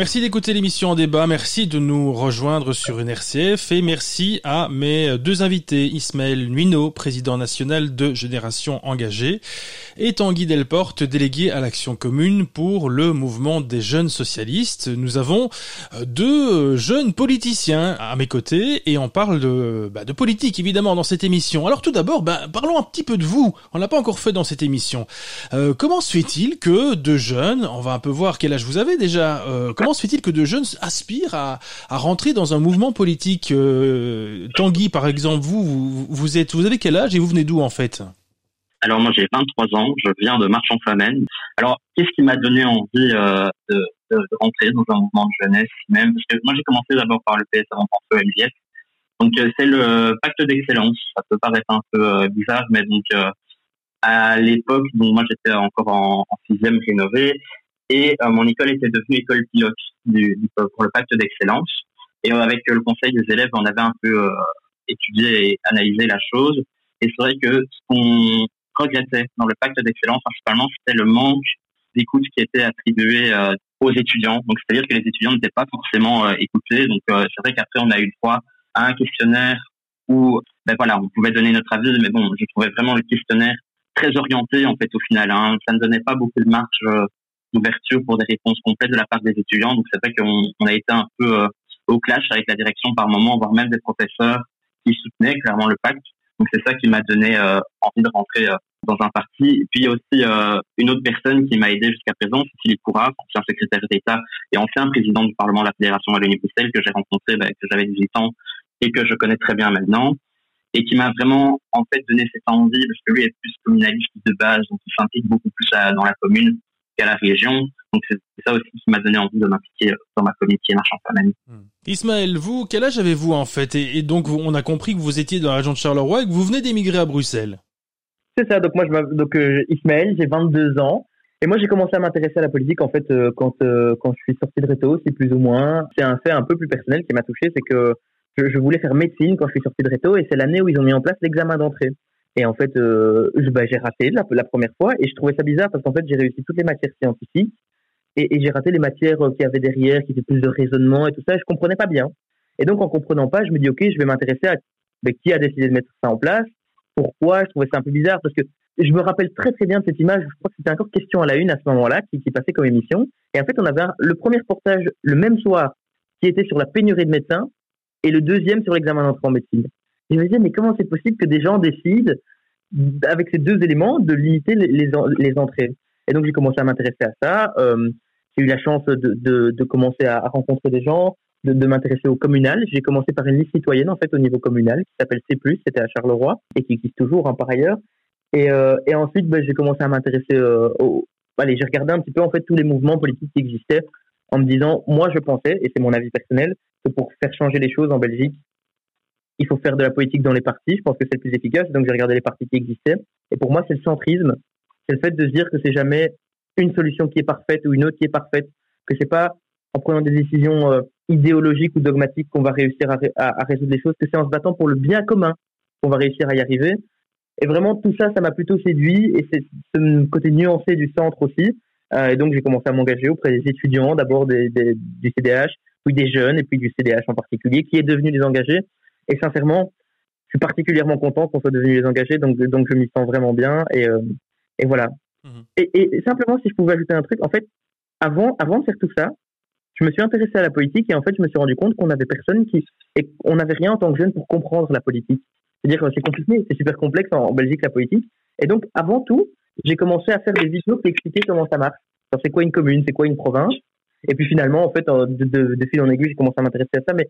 Merci d'écouter l'émission en débat, merci de nous rejoindre sur NRCF et merci à mes deux invités, Ismaël Nuino, président national de Génération Engagée, et Tanguy Delporte, délégué à l'action commune pour le mouvement des jeunes socialistes. Nous avons euh, deux jeunes politiciens à mes côtés et on parle de, bah, de politique évidemment dans cette émission. Alors tout d'abord, bah, parlons un petit peu de vous. On l'a pas encore fait dans cette émission. Euh, comment se fait-il que deux jeunes, on va un peu voir quel âge vous avez déjà, euh, se fait-il que de jeunes aspirent à, rentrer dans un mouvement politique euh, Tanguy, par exemple, vous, vous, êtes, vous avez quel âge et vous venez d'où en fait? Alors moi j'ai 23 ans, je viens de Marchand-Famenne. Alors qu'est-ce qui m'a donné envie euh, de, rentrer dans un mouvement de jeunesse même Parce que moi j'ai commencé d'abord par le PS avant par le MJF. Donc euh, c'est le pacte d'excellence. Ça peut paraître un peu bizarre, mais donc à l'époque, donc moi j'étais encore en, en sixième rénové et euh, mon école était devenue école pilote du, pour le pacte d'excellence. Et avec le conseil des élèves, on avait un peu euh, étudié et analysé la chose. Et c'est vrai que ce qu'on regrettait dans le pacte d'excellence, principalement, c'était le manque d'écoute qui était attribué euh, aux étudiants. Donc, c'est-à-dire que les étudiants n'étaient pas forcément écoutés. Donc, c'est vrai qu'après, on a eu le droit à un questionnaire où, ben voilà, on pouvait donner notre avis, mais bon, je trouvais vraiment le questionnaire très orienté, en fait, au final. Hein. Ça ne donnait pas beaucoup de marge d'ouverture pour des réponses complètes de la part des étudiants. Donc c'est vrai qu'on on a été un peu euh, au clash avec la direction par moment, voire même des professeurs qui soutenaient clairement le pacte. Donc c'est ça qui m'a donné euh, envie de rentrer euh, dans un parti. Et puis il y a aussi une autre personne qui m'a aidé jusqu'à présent, c'est Philippe Courard, ancien secrétaire d'État et ancien président du Parlement de la Fédération Wallonie-Bruxelles que j'ai rencontré bah, que j'avais 18 ans et que je connais très bien maintenant et qui m'a vraiment en fait donné cette envie parce que lui est plus communaliste de base donc il s'implique beaucoup plus dans la commune qu'à la région. Donc c'est ça aussi qui m'a donné envie de m'impliquer dans ma communauté marchand famille. Hmm. Ismaël, vous, quel âge avez-vous en fait? Et, donc on a compris que vous étiez dans la région de Charleroi et que vous venez d'émigrer à Bruxelles. C'est ça. Donc moi, je donc euh, Ismaël, j'ai 22 ans. Et moi, j'ai commencé à m'intéresser à la politique en fait euh, quand euh, quand je suis sorti de Réto, c'est plus ou moins. C'est un fait un peu plus personnel qui m'a touché, c'est que je, je, voulais faire médecine quand je suis sorti de Réto et c'est l'année où ils ont mis en place l'examen d'entrée. Et en fait, euh, bah, j'ai raté la, première fois et je trouvais ça bizarre parce qu'en fait, j'ai réussi toutes les matières scientifiques et, j'ai raté les matières euh, qui avaient derrière, qui étaient plus de raisonnement et tout ça. Et je comprenais pas bien. Et donc, en comprenant pas, je me dis, OK, je vais m'intéresser à qui a décidé de mettre ça en place, pourquoi? Je trouvais ça un peu bizarre parce que je me rappelle très très bien de cette image. Je crois que c'était encore question à la une à ce moment-là qui, qui passait comme émission. Et en fait, on avait le premier reportage le même soir qui était sur la pénurie de médecins et le deuxième sur l'examen d'entrée en médecine. Je me disais, mais comment c'est possible que des gens décident, avec ces deux éléments, de limiter les, entrées? Et donc, j'ai commencé à m'intéresser à ça. Euh, j'ai eu la chance de, commencer à, rencontrer des gens, de, m'intéresser au communal. J'ai commencé par une liste citoyenne, en fait, au niveau communal, qui s'appelle C+, c'était à Charleroi, et qui existe toujours, hein, par ailleurs. Et, euh, ensuite, ben, j'ai commencé à m'intéresser euh, au... Allez, j'ai regardé un petit peu, en fait, tous les mouvements politiques qui existaient, en me disant, moi, je pensais, et c'est mon avis personnel, que pour faire changer les choses en Belgique, il faut faire de la politique dans les partis. Je pense que c'est le plus efficace. Donc, j'ai regardé les partis qui existaient. Et pour moi, c'est le centrisme. C'est le fait de se dire que c'est jamais une solution qui est parfaite ou une autre qui est parfaite. Que c'est pas en prenant des décisions euh, idéologiques ou dogmatiques qu'on va réussir à, résoudre les choses. Que c'est en se battant pour le bien commun qu'on va réussir à y arriver. Et vraiment, tout ça, ça m'a plutôt séduit. Et c'est ce côté nuancé du centre aussi. Euh, et donc, j'ai commencé à m'engager auprès des étudiants, d'abord du CDH, puis des jeunes, et puis du CDH en particulier, qui est devenu des engagés. Et sincèrement, je suis particulièrement content qu'on soit devenus les engagés, donc, donc je m'y sens vraiment bien. Et, euh, et voilà. Mhm. Et, et, simplement, si je pouvais ajouter un truc, en fait, avant, avant de faire tout ça, je me suis intéressé à la politique et en fait, je me suis rendu compte qu'on avait personne qui. et on n'avait rien en tant que jeune pour comprendre la politique. C'est-à-dire que c'est compliqué, c'est super complexe en, Belgique, la politique. Et donc, avant tout, j'ai commencé à faire des vidéos pour expliquer comment ça marche. C'est quoi une commune, c'est quoi une province? Et puis finalement, en fait, de, de, de fil en aiguille, j'ai commencé à m'intéresser à ça. Mais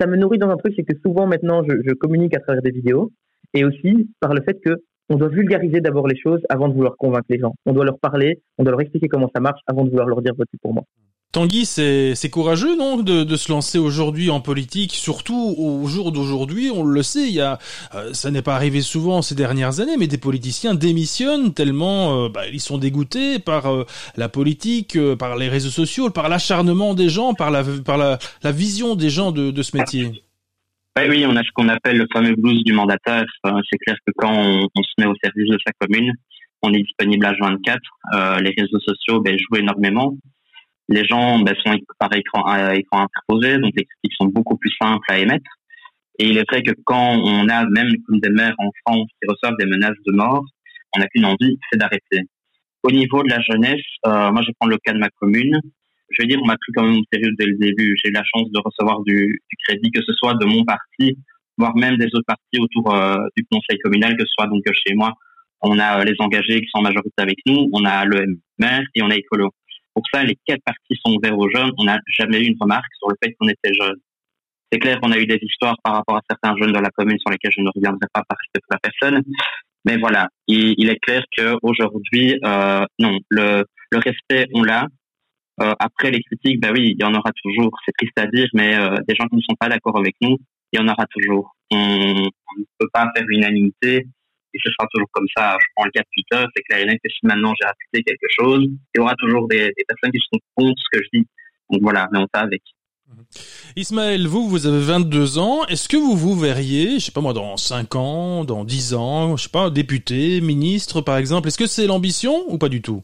ça me nourrit dans un truc, c'est que souvent maintenant, je, communique à travers des vidéos et aussi par le fait que on doit vulgariser d'abord les choses avant de vouloir convaincre les gens. On doit leur parler, on doit leur expliquer comment ça marche avant de vouloir leur dire votez pour moi. Tanguy, c'est courageux, non, de, se lancer aujourd'hui en politique, surtout au jour d'aujourd'hui. On le sait, il y a, euh, ça n'est pas arrivé souvent ces dernières années, mais des politiciens démissionnent tellement euh, bah, ils sont dégoûtés par euh, la politique, par les réseaux sociaux, par l'acharnement des gens, par la, par la, vision des gens de, ce métier. Oui, on a ce qu'on appelle le fameux blues du mandataire. c'est clair que quand on, on, se met au service de sa commune, on est disponible à 24. les réseaux sociaux ben, jouent énormément les gens ben, sont par écran, à écran interposé, donc les critiques sont beaucoup plus simples à émettre. Et il est vrai que quand on a même comme des maires en France qui reçoivent des menaces de mort, on n'a qu'une envie, c'est d'arrêter. Au niveau de la jeunesse, euh, moi je prendre le cas de ma commune. Je vais dire, on m'a pris quand même au sérieux dès le début. J'ai eu la chance de recevoir du, du, crédit, que ce soit de mon parti, voire même des autres partis autour euh, du conseil communal, que ce soit donc chez moi. On a euh, les engagés qui sont en majorité avec nous, on a le maire et on a Écolo. Pour ça, les quatre partis sont ouverts aux jeunes. On n'a jamais eu une remarque sur le fait qu'on était jeunes. C'est clair qu'on a eu des histoires par rapport à certains jeunes de la commune sur lesquels je ne reviendrai pas par respect pour la personne. Mais voilà, il, il est clair qu'aujourd'hui, euh, non, le, le respect, on l'a. Euh, après les critiques, ben oui, il y en aura toujours. C'est triste à dire, mais euh, des gens qui ne sont pas d'accord avec nous, il y en aura toujours. On ne peut pas faire l'unanimité et ce sera toujours comme ça. Je prends le cas de Twitter, c'est clair et net que si maintenant j'ai rajouté quelque chose, il y aura toujours des, des personnes qui seront contre ce que je dis. Donc voilà, mais on fait avec. Ismaël, vous, vous avez 22 ans. Est-ce que vous vous verriez, je sais pas moi, dans 5 ans, dans 10 ans, je sais pas, député, ministre par exemple? Est-ce que c'est l'ambition ou pas du tout?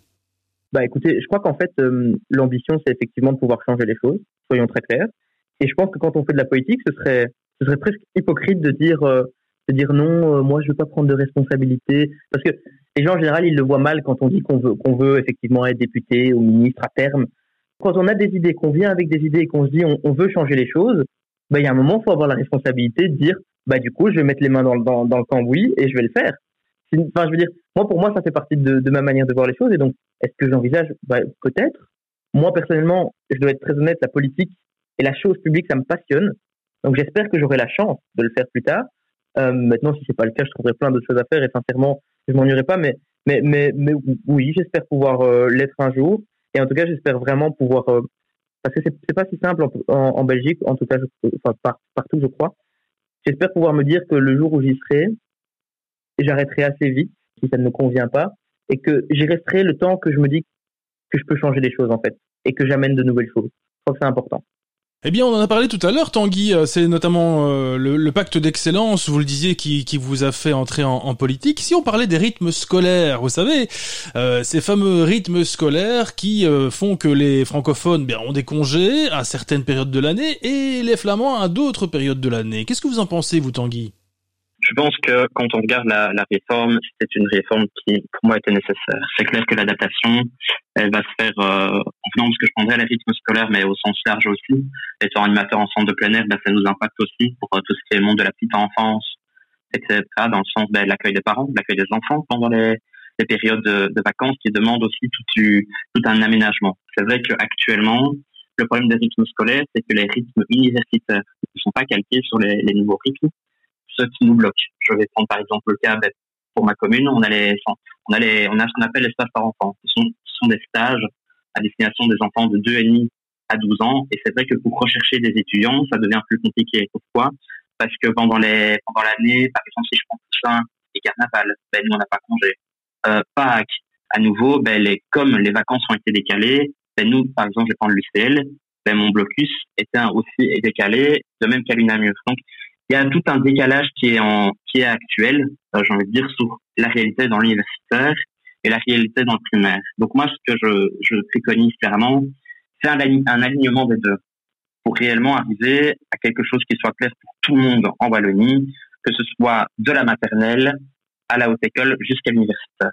Bah écoutez, je crois qu'en fait, euh, l'ambition, c'est effectivement de pouvoir changer les choses, soyons très clairs. Et je pense que quand on fait de la politique, ce serait, ce serait presque hypocrite de dire, euh, de dire non, euh, moi je veux pas prendre de responsabilité. Parce que les gens en général, ils le voient mal quand on dit qu'on veut, qu'on veut effectivement être député ou ministre à terme quand on a des idées, qu'on vient avec des idées et qu'on se dit on, veut changer les choses, bah, il y a un moment, il faut avoir la responsabilité de dire bah, du coup, je vais mettre les mains dans, le cambouis et je vais le faire. Enfin, je veux dire, moi, pour moi, ça fait partie de, ma manière de voir les choses. Et donc, est-ce que j'envisage? Bah, Peut-être. Moi, personnellement, je dois être très honnête, la politique et la chose publique, ça me passionne. Donc, j'espère que j'aurai la chance de le faire plus tard. Euh, maintenant, si c'est pas le cas, je trouverai plein d'autres choses à faire et sincèrement, je m'ennuierai pas. Mais, mais, mais, mais oui, j'espère pouvoir euh, l'être un jour. Et en tout cas, j'espère vraiment pouvoir, euh, parce que c'est pas si simple en, Belgique, en tout cas, enfin, partout, je crois. J'espère pouvoir me dire que le jour où j'y serai, j'arrêterai assez vite si ça ne me convient pas, et que j'y resterai le temps que je me dis que je peux changer les choses en fait, et que j'amène de nouvelles choses. Je crois que c'est important. Eh bien, on en a parlé tout à l'heure, Tanguy. Euh, c'est notamment euh, le, pacte d'excellence, vous le disiez, qui, vous a fait entrer en, politique. Si on parlait des rythmes scolaires, vous savez, euh, ces fameux rythmes scolaires qui font que les francophones ben, ont des congés à certaines périodes de l'année et les flamands à d'autres périodes de l'année. Qu'est-ce que vous en pensez, vous, Tanguy? Je pense que quand on regarde la, réforme, c'est une réforme qui, pour moi, était nécessaire. C'est clair que l'adaptation, elle va se faire euh, en venant de ce que je prendrais à la rythme scolaire, mais au sens large aussi. Étant animateur en centre de plein air, ben, ça nous impacte aussi pour euh, tout ce qui est le monde de la petite enfance, etc. Dans le sens de ben, l'accueil des parents, l'accueil des enfants pendant les, périodes de, de, vacances qui demandent aussi tout, tout un aménagement. C'est vrai qu'actuellement, le problème des rythmes scolaires, c'est que les rythmes universitaires ne sont pas calqués sur les, les nouveaux rythmes ce qui nous bloque. Je vais prendre par exemple le cas ben, pour ma commune, on a on a on a ce qu'on appelle les stages par enfant. Ce sont, des stages à destination des enfants de 2,5 à 12 ans. Et c'est vrai que pour rechercher des étudiants, ça devient plus compliqué. Pourquoi? Parce que pendant les, pendant l'année, par exemple, si je prends Toussaint et Carnaval, ben nous on n'a pas congé. Euh, Pâques, à nouveau, ben les, comme les vacances ont été décalées, ben nous, par exemple, je vais prendre l'UCL, ben mon blocus était aussi décalé, de même qu'à l'UNAMUR. Donc il y a tout un décalage qui est en qui est actuel, euh, j'ai envie de dire, sur la réalité dans l'universitaire et la réalité dans le primaire. Donc moi, ce que je, je préconise clairement, c'est un, un alignement des deux pour réellement arriver à quelque chose qui soit clair pour tout le monde en Wallonie, que ce soit de la maternelle à la haute école jusqu'à l'universitaire.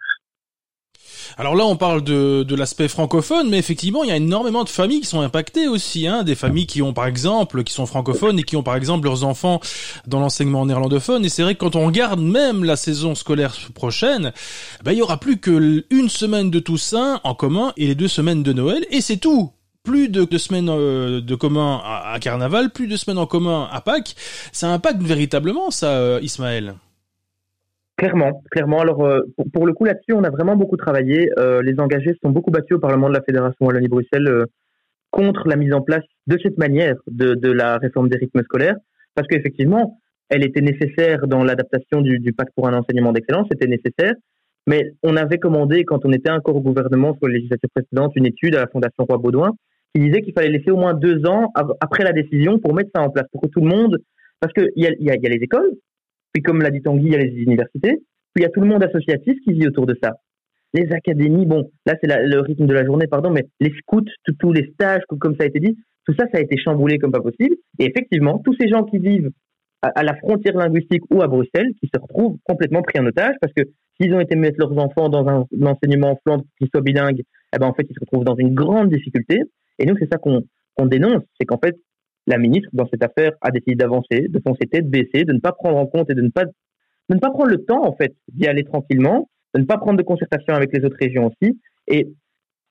Alors là, on parle de, de l'aspect francophone, mais effectivement, il y a énormément de familles qui sont impactées aussi, hein, des familles qui ont par exemple, qui sont francophones et qui ont par exemple leurs enfants dans l'enseignement néerlandophone. Et c'est vrai que quand on regarde même la saison scolaire prochaine, ben, il y aura plus que une semaine de Toussaint en commun et les deux semaines de Noël, et c'est tout plus de, semaines euh, de commun à, à, Carnaval, plus de semaines en commun à Pâques. Ça impacte véritablement ça, euh, Ismaël. Clairement, clairement. Alors, euh, pour, le coup, là-dessus, on a vraiment beaucoup travaillé. Euh, les engagés sont beaucoup battus au Parlement de la Fédération Wallonie-Bruxelles euh, contre la mise en place de cette manière de, la réforme des rythmes scolaires, parce qu'effectivement, elle était nécessaire dans l'adaptation du, pacte pour un enseignement d'excellence, c'était nécessaire. Mais on avait commandé, quand on était encore au gouvernement sur les législatives précédentes, une étude à la Fondation Roi-Baudouin qui disait qu'il fallait laisser au moins deux ans après la décision pour mettre ça en place, pour que tout le monde... Parce qu'il y y a les écoles, puis comme l'a dit Tanguy, il y a les universités. Puis il y a tout le monde associatif qui vit autour de ça. les académies, bon, là c'est le rythme de la journée, pardon, mais les scouts, tous les stages, comme ça a été dit, tout ça, ça a été chamboulé comme pas possible. Et effectivement, tous ces gens qui vivent à, la frontière linguistique ou à Bruxelles, qui se retrouvent complètement pris en otage, parce que s'ils ont été mettre leurs enfants dans un, enseignement en Flandre qui soit bilingue, eh ben en fait ils se retrouvent dans une grande difficulté. Et nous, c'est ça qu'on dénonce, c'est qu'en fait la ministre dans cette affaire a décidé d'avancer, de foncer tête baissée, de ne pas prendre en compte et de ne pas de ne pas prendre le temps en fait d'y aller tranquillement, de ne pas prendre de concertation avec les autres régions aussi. Et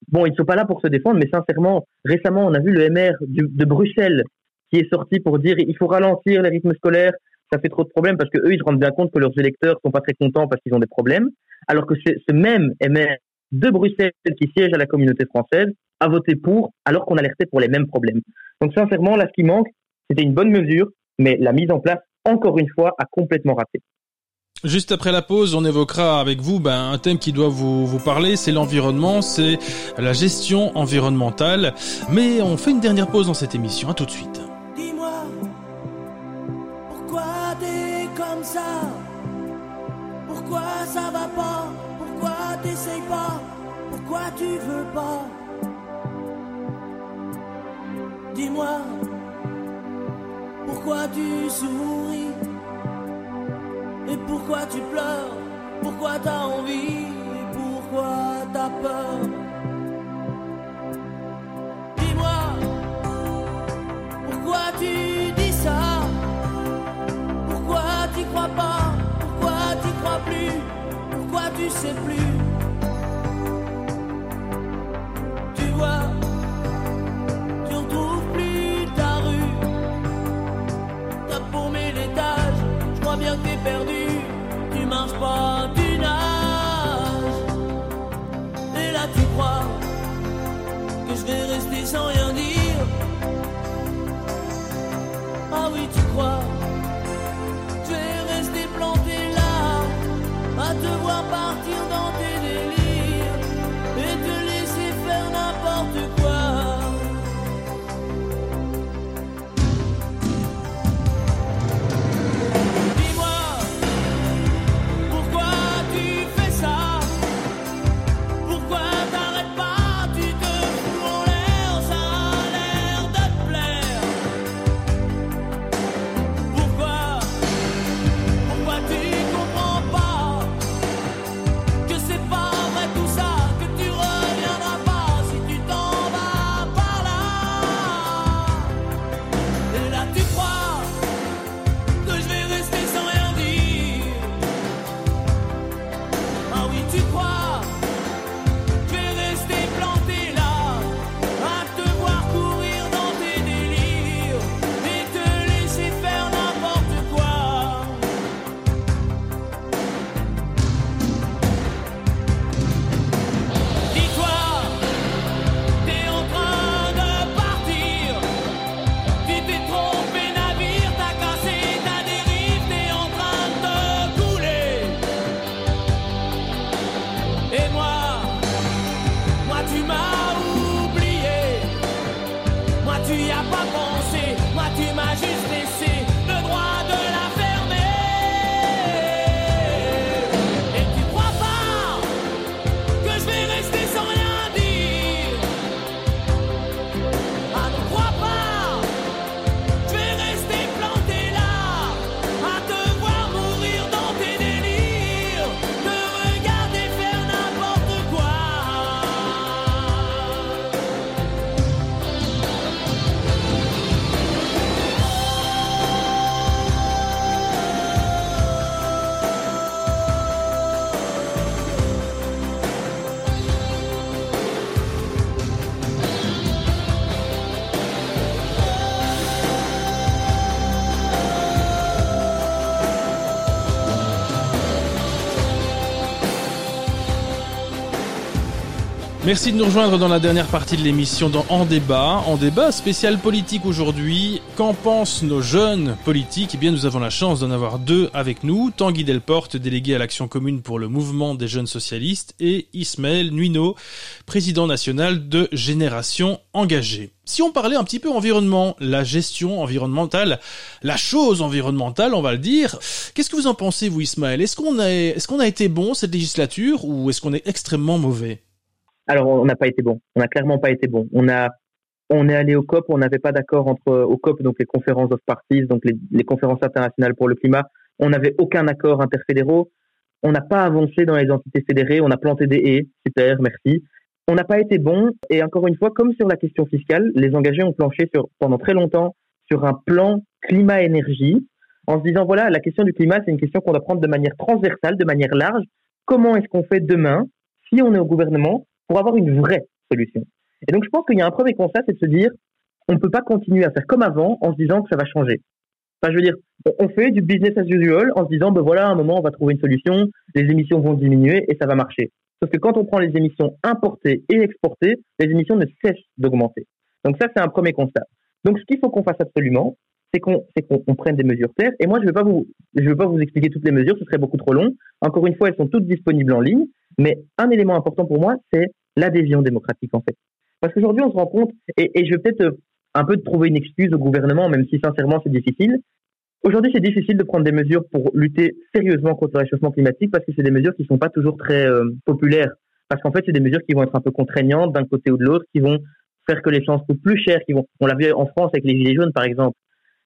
bon, ils ne sont pas là pour se défendre, mais sincèrement, récemment, on a vu le MR de Bruxelles qui est sorti pour dire il faut ralentir les rythmes scolaires, ça fait trop de problèmes parce que eux ils se rendent bien compte que leurs électeurs sont pas très contents parce qu'ils ont des problèmes, alors que ce même MR de Bruxelles qui siège à la communauté française a voté pour alors qu'on alertait pour les mêmes problèmes. Donc sincèrement, là ce qui manque, c'était une bonne mesure, mais la mise en place, encore une fois, a complètement raté. Juste après la pause, on évoquera avec vous ben, un thème qui doit vous, vous parler, c'est l'environnement, c'est la gestion environnementale. Mais on fait une dernière pause dans cette émission, à tout de suite. Dis-moi, pourquoi tu souris? Et pourquoi tu pleures? Pourquoi t'as envie? Et pourquoi t'as peur? Dis-moi, pourquoi tu dis ça? Pourquoi tu crois pas? Pourquoi tu crois plus? Pourquoi tu sais plus? Tu vois t'es perdu, tu marches pas, Merci de nous rejoindre dans la dernière partie de l'émission dans En débat. En débat spécial politique aujourd'hui. Qu'en pensent nos jeunes politiques? Eh bien, nous avons la chance d'en avoir deux avec nous. Tanguy Delporte, délégué à l'action commune pour le mouvement des jeunes socialistes, et Ismaël Nuino, président national de Génération Engagée. Si on parlait un petit peu environnement, la gestion environnementale, la chose environnementale, on va le dire. Qu'est-ce que vous en pensez, vous, Ismaël? Est-ce qu'on a, est-ce qu'on a été bon cette législature ou est-ce qu'on est extrêmement mauvais? Alors, on n'a pas été bon. On n'a clairement pas été bon. On a, on est allé au COP, on n'avait pas d'accord entre au COP, donc les conférences of parties, donc les, conférences internationales pour le climat. On n'avait aucun accord interfédéraux. On n'a pas avancé dans les entités fédérées. On a planté des haies. Super, merci. On n'a pas été bon. Et encore une fois, comme sur la question fiscale, les engagés ont planché sur, pendant très longtemps sur un plan climat-énergie en se disant, voilà, la question du climat, c'est une question qu'on doit prendre de manière transversale, de manière large. Comment est-ce qu'on fait demain, si on est au gouvernement, pour avoir une vraie solution. Et donc, je pense qu'il y a un premier constat, c'est de se dire, on ne peut pas continuer à faire comme avant en se disant que ça va changer. Enfin, je veux dire, on fait du business as usual en se disant, ben voilà, à un moment, on va trouver une solution, les émissions vont diminuer et ça va marcher. Sauf que quand on prend les émissions importées et exportées, les émissions ne cessent d'augmenter. Donc ça, c'est un premier constat. Donc, ce qu'il faut qu'on fasse absolument, c'est qu'on qu'on prenne des mesures claires. Et moi, je ne vais vais pas vous expliquer toutes les mesures, ce serait beaucoup trop long. Encore une fois, elles sont toutes disponibles en ligne. Mais un élément important pour moi, c'est l'adhésion démocratique en fait. Parce qu'aujourd'hui, on se rend compte, et, je vais peut-être euh, un peu trouver une excuse au gouvernement, même si sincèrement c'est difficile. Aujourd'hui, c'est difficile de prendre des mesures pour lutter sérieusement contre le réchauffement climatique parce que c'est des mesures qui ne sont pas toujours très euh, populaires. Parce qu'en fait, c'est des mesures qui vont être un peu contraignantes d'un côté ou de l'autre, qui vont faire que les chances coûtent plus cher, qui vont, on l'a vu en France avec les gilets jaunes par exemple.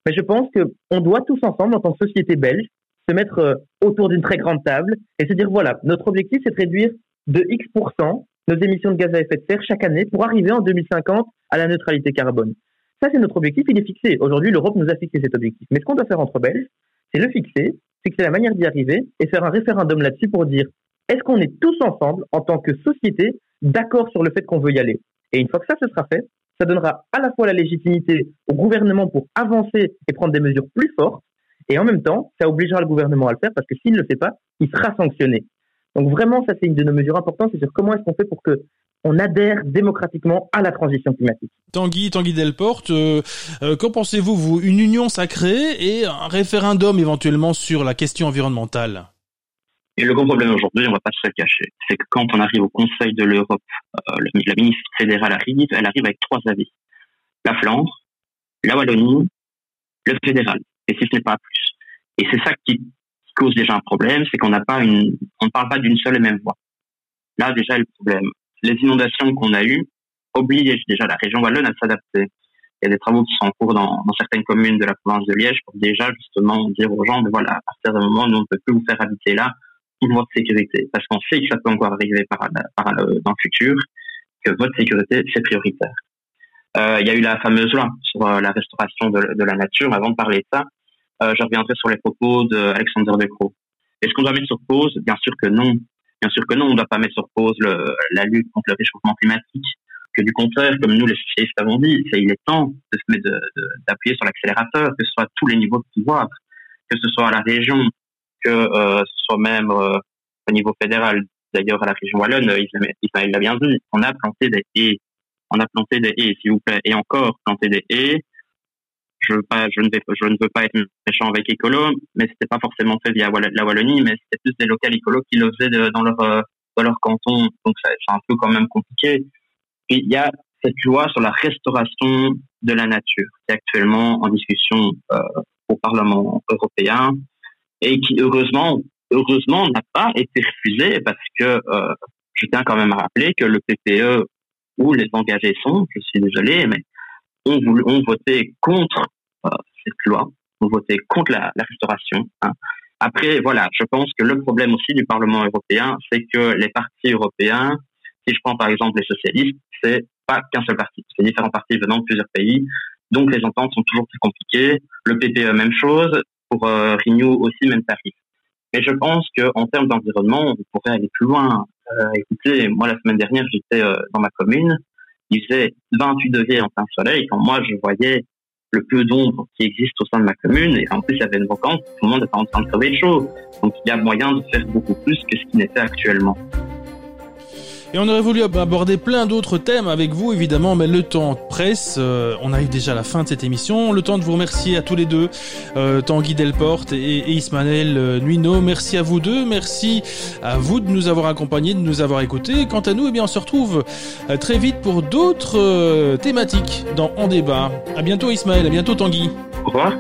Mais je pense qu'on doit tous ensemble, en tant que société belge, se mettre euh, autour d'une très grande table et se dire voilà, notre objectif c'est de réduire de X% nos émissions de gaz à effet de serre chaque année pour arriver en 2050 à la neutralité carbone. Ça, c'est notre objectif, il est fixé. Aujourd'hui, l'Europe nous a fixé cet objectif. Mais ce qu'on doit faire entre Belges, c'est le fixer, fixer la manière d'y arriver et faire un référendum là-dessus pour dire est-ce qu'on est tous ensemble, en tant que société, d'accord sur le fait qu'on veut y aller? Et une fois que ça, ce sera fait, ça donnera à la fois la légitimité au gouvernement pour avancer et prendre des mesures plus fortes, et en même temps, ça obligera le gouvernement à le faire parce que s'il ne le fait pas, il sera sanctionné. Donc vraiment, ça c'est une de nos mesures importantes, c'est sur comment est-ce qu'on fait pour que on adhère démocratiquement à la transition climatique. Tanguy, Tanguy Delporte, euh, euh, qu'en pensez-vous, vous? Une union sacrée et un référendum éventuellement sur la question environnementale? Et le gros problème aujourd'hui, on va pas se le cacher, c'est que quand on arrive au Conseil de l'Europe, euh, la ministre fédérale arrive, elle arrive avec trois avis. La Flandre, la Wallonie, le fédéral. Et si ce n'est pas plus. Et c'est ça qui cause déjà un problème, c'est qu'on n'a pas une, on ne parle pas d'une seule et même voix. Là, déjà, le problème. Les inondations qu'on a eues obligent déjà la région wallonne à s'adapter. Il y a des travaux qui sont en cours dans, certaines communes de la province de Liège pour déjà justement dire aux gens, de, voilà, à partir d'un moment, nous on ne peut plus vous faire habiter là pour votre sécurité, parce qu'on sait que ça peut encore arriver par, par dans le futur, que votre sécurité c'est prioritaire. Euh, il y a eu la fameuse loi sur euh, la restauration de, la nature. Avant de parler de ça, euh, je reviendrai sur les propos d'Alexander De Croo. Est-ce qu'on doit mettre sur pause? Bien sûr que non. Bien sûr que non, on ne doit pas mettre sur pause le, la lutte contre le réchauffement climatique. Que du contraire, comme nous les socialistes avons dit, c'est il est temps de se mettre d'appuyer sur l'accélérateur, que ce soit à tous les niveaux de pouvoir, que ce soit à la région, que euh, ce soit même euh, au niveau fédéral. D'ailleurs, à la région wallonne, Ismaël l'a bien dit, on a planté des haies. On a planté des haies, s'il vous plaît, et encore planter des haies je veux pas, je ne veux pas être méchant avec écolo, mais c'était pas forcément fait via la Wallonie, mais c'était plus des locales écolos qui le faisaient dans leur, euh, dans leur canton. Donc c'est un peu quand même compliqué. Et il y a cette loi sur la restauration de la nature qui est actuellement en discussion euh, au Parlement européen et qui heureusement, heureusement n'a pas été refusée parce que euh, je tiens quand même à rappeler que le PPE où les engagés sont, je suis désolé, mais ont, voté contre euh, cette loi, ont voté contre la, restauration. Hein. Après, voilà, je pense que le problème aussi du Parlement européen, c'est que les partis européens, si je prends par exemple les socialistes, c'est pas qu'un seul parti, c'est différents partis venant de plusieurs pays, donc les ententes sont toujours plus compliquées. Le PPE, même chose, pour euh, Renew aussi, même tarif. Mais je pense qu'en termes d'environnement, on pourrait aller plus loin. Euh, écoutez, moi la semaine dernière, j'étais dans ma commune, il faisait 28 degrés en plein soleil, quand moi je voyais le peu d'ombre qui existe au sein de ma commune, et en plus il y avait une vacance, tout le monde était en train de crever chaud. Donc il y a moyen de faire beaucoup plus que ce qui n'est fait actuellement. Et on aurait voulu aborder plein d'autres thèmes avec vous, évidemment, mais le temps presse. Euh, on arrive déjà à la fin de cette émission. Le temps de vous remercier à tous les deux, euh, Tanguy Delporte et, Ismaël euh, Nuino. Merci à vous deux. Merci à vous de nous avoir accompagnés, de nous avoir écoutés. Quant à nous, eh bien, on se retrouve très vite pour d'autres thématiques dans En débat. À bientôt, Ismaël. À bientôt, Tanguy. Au revoir.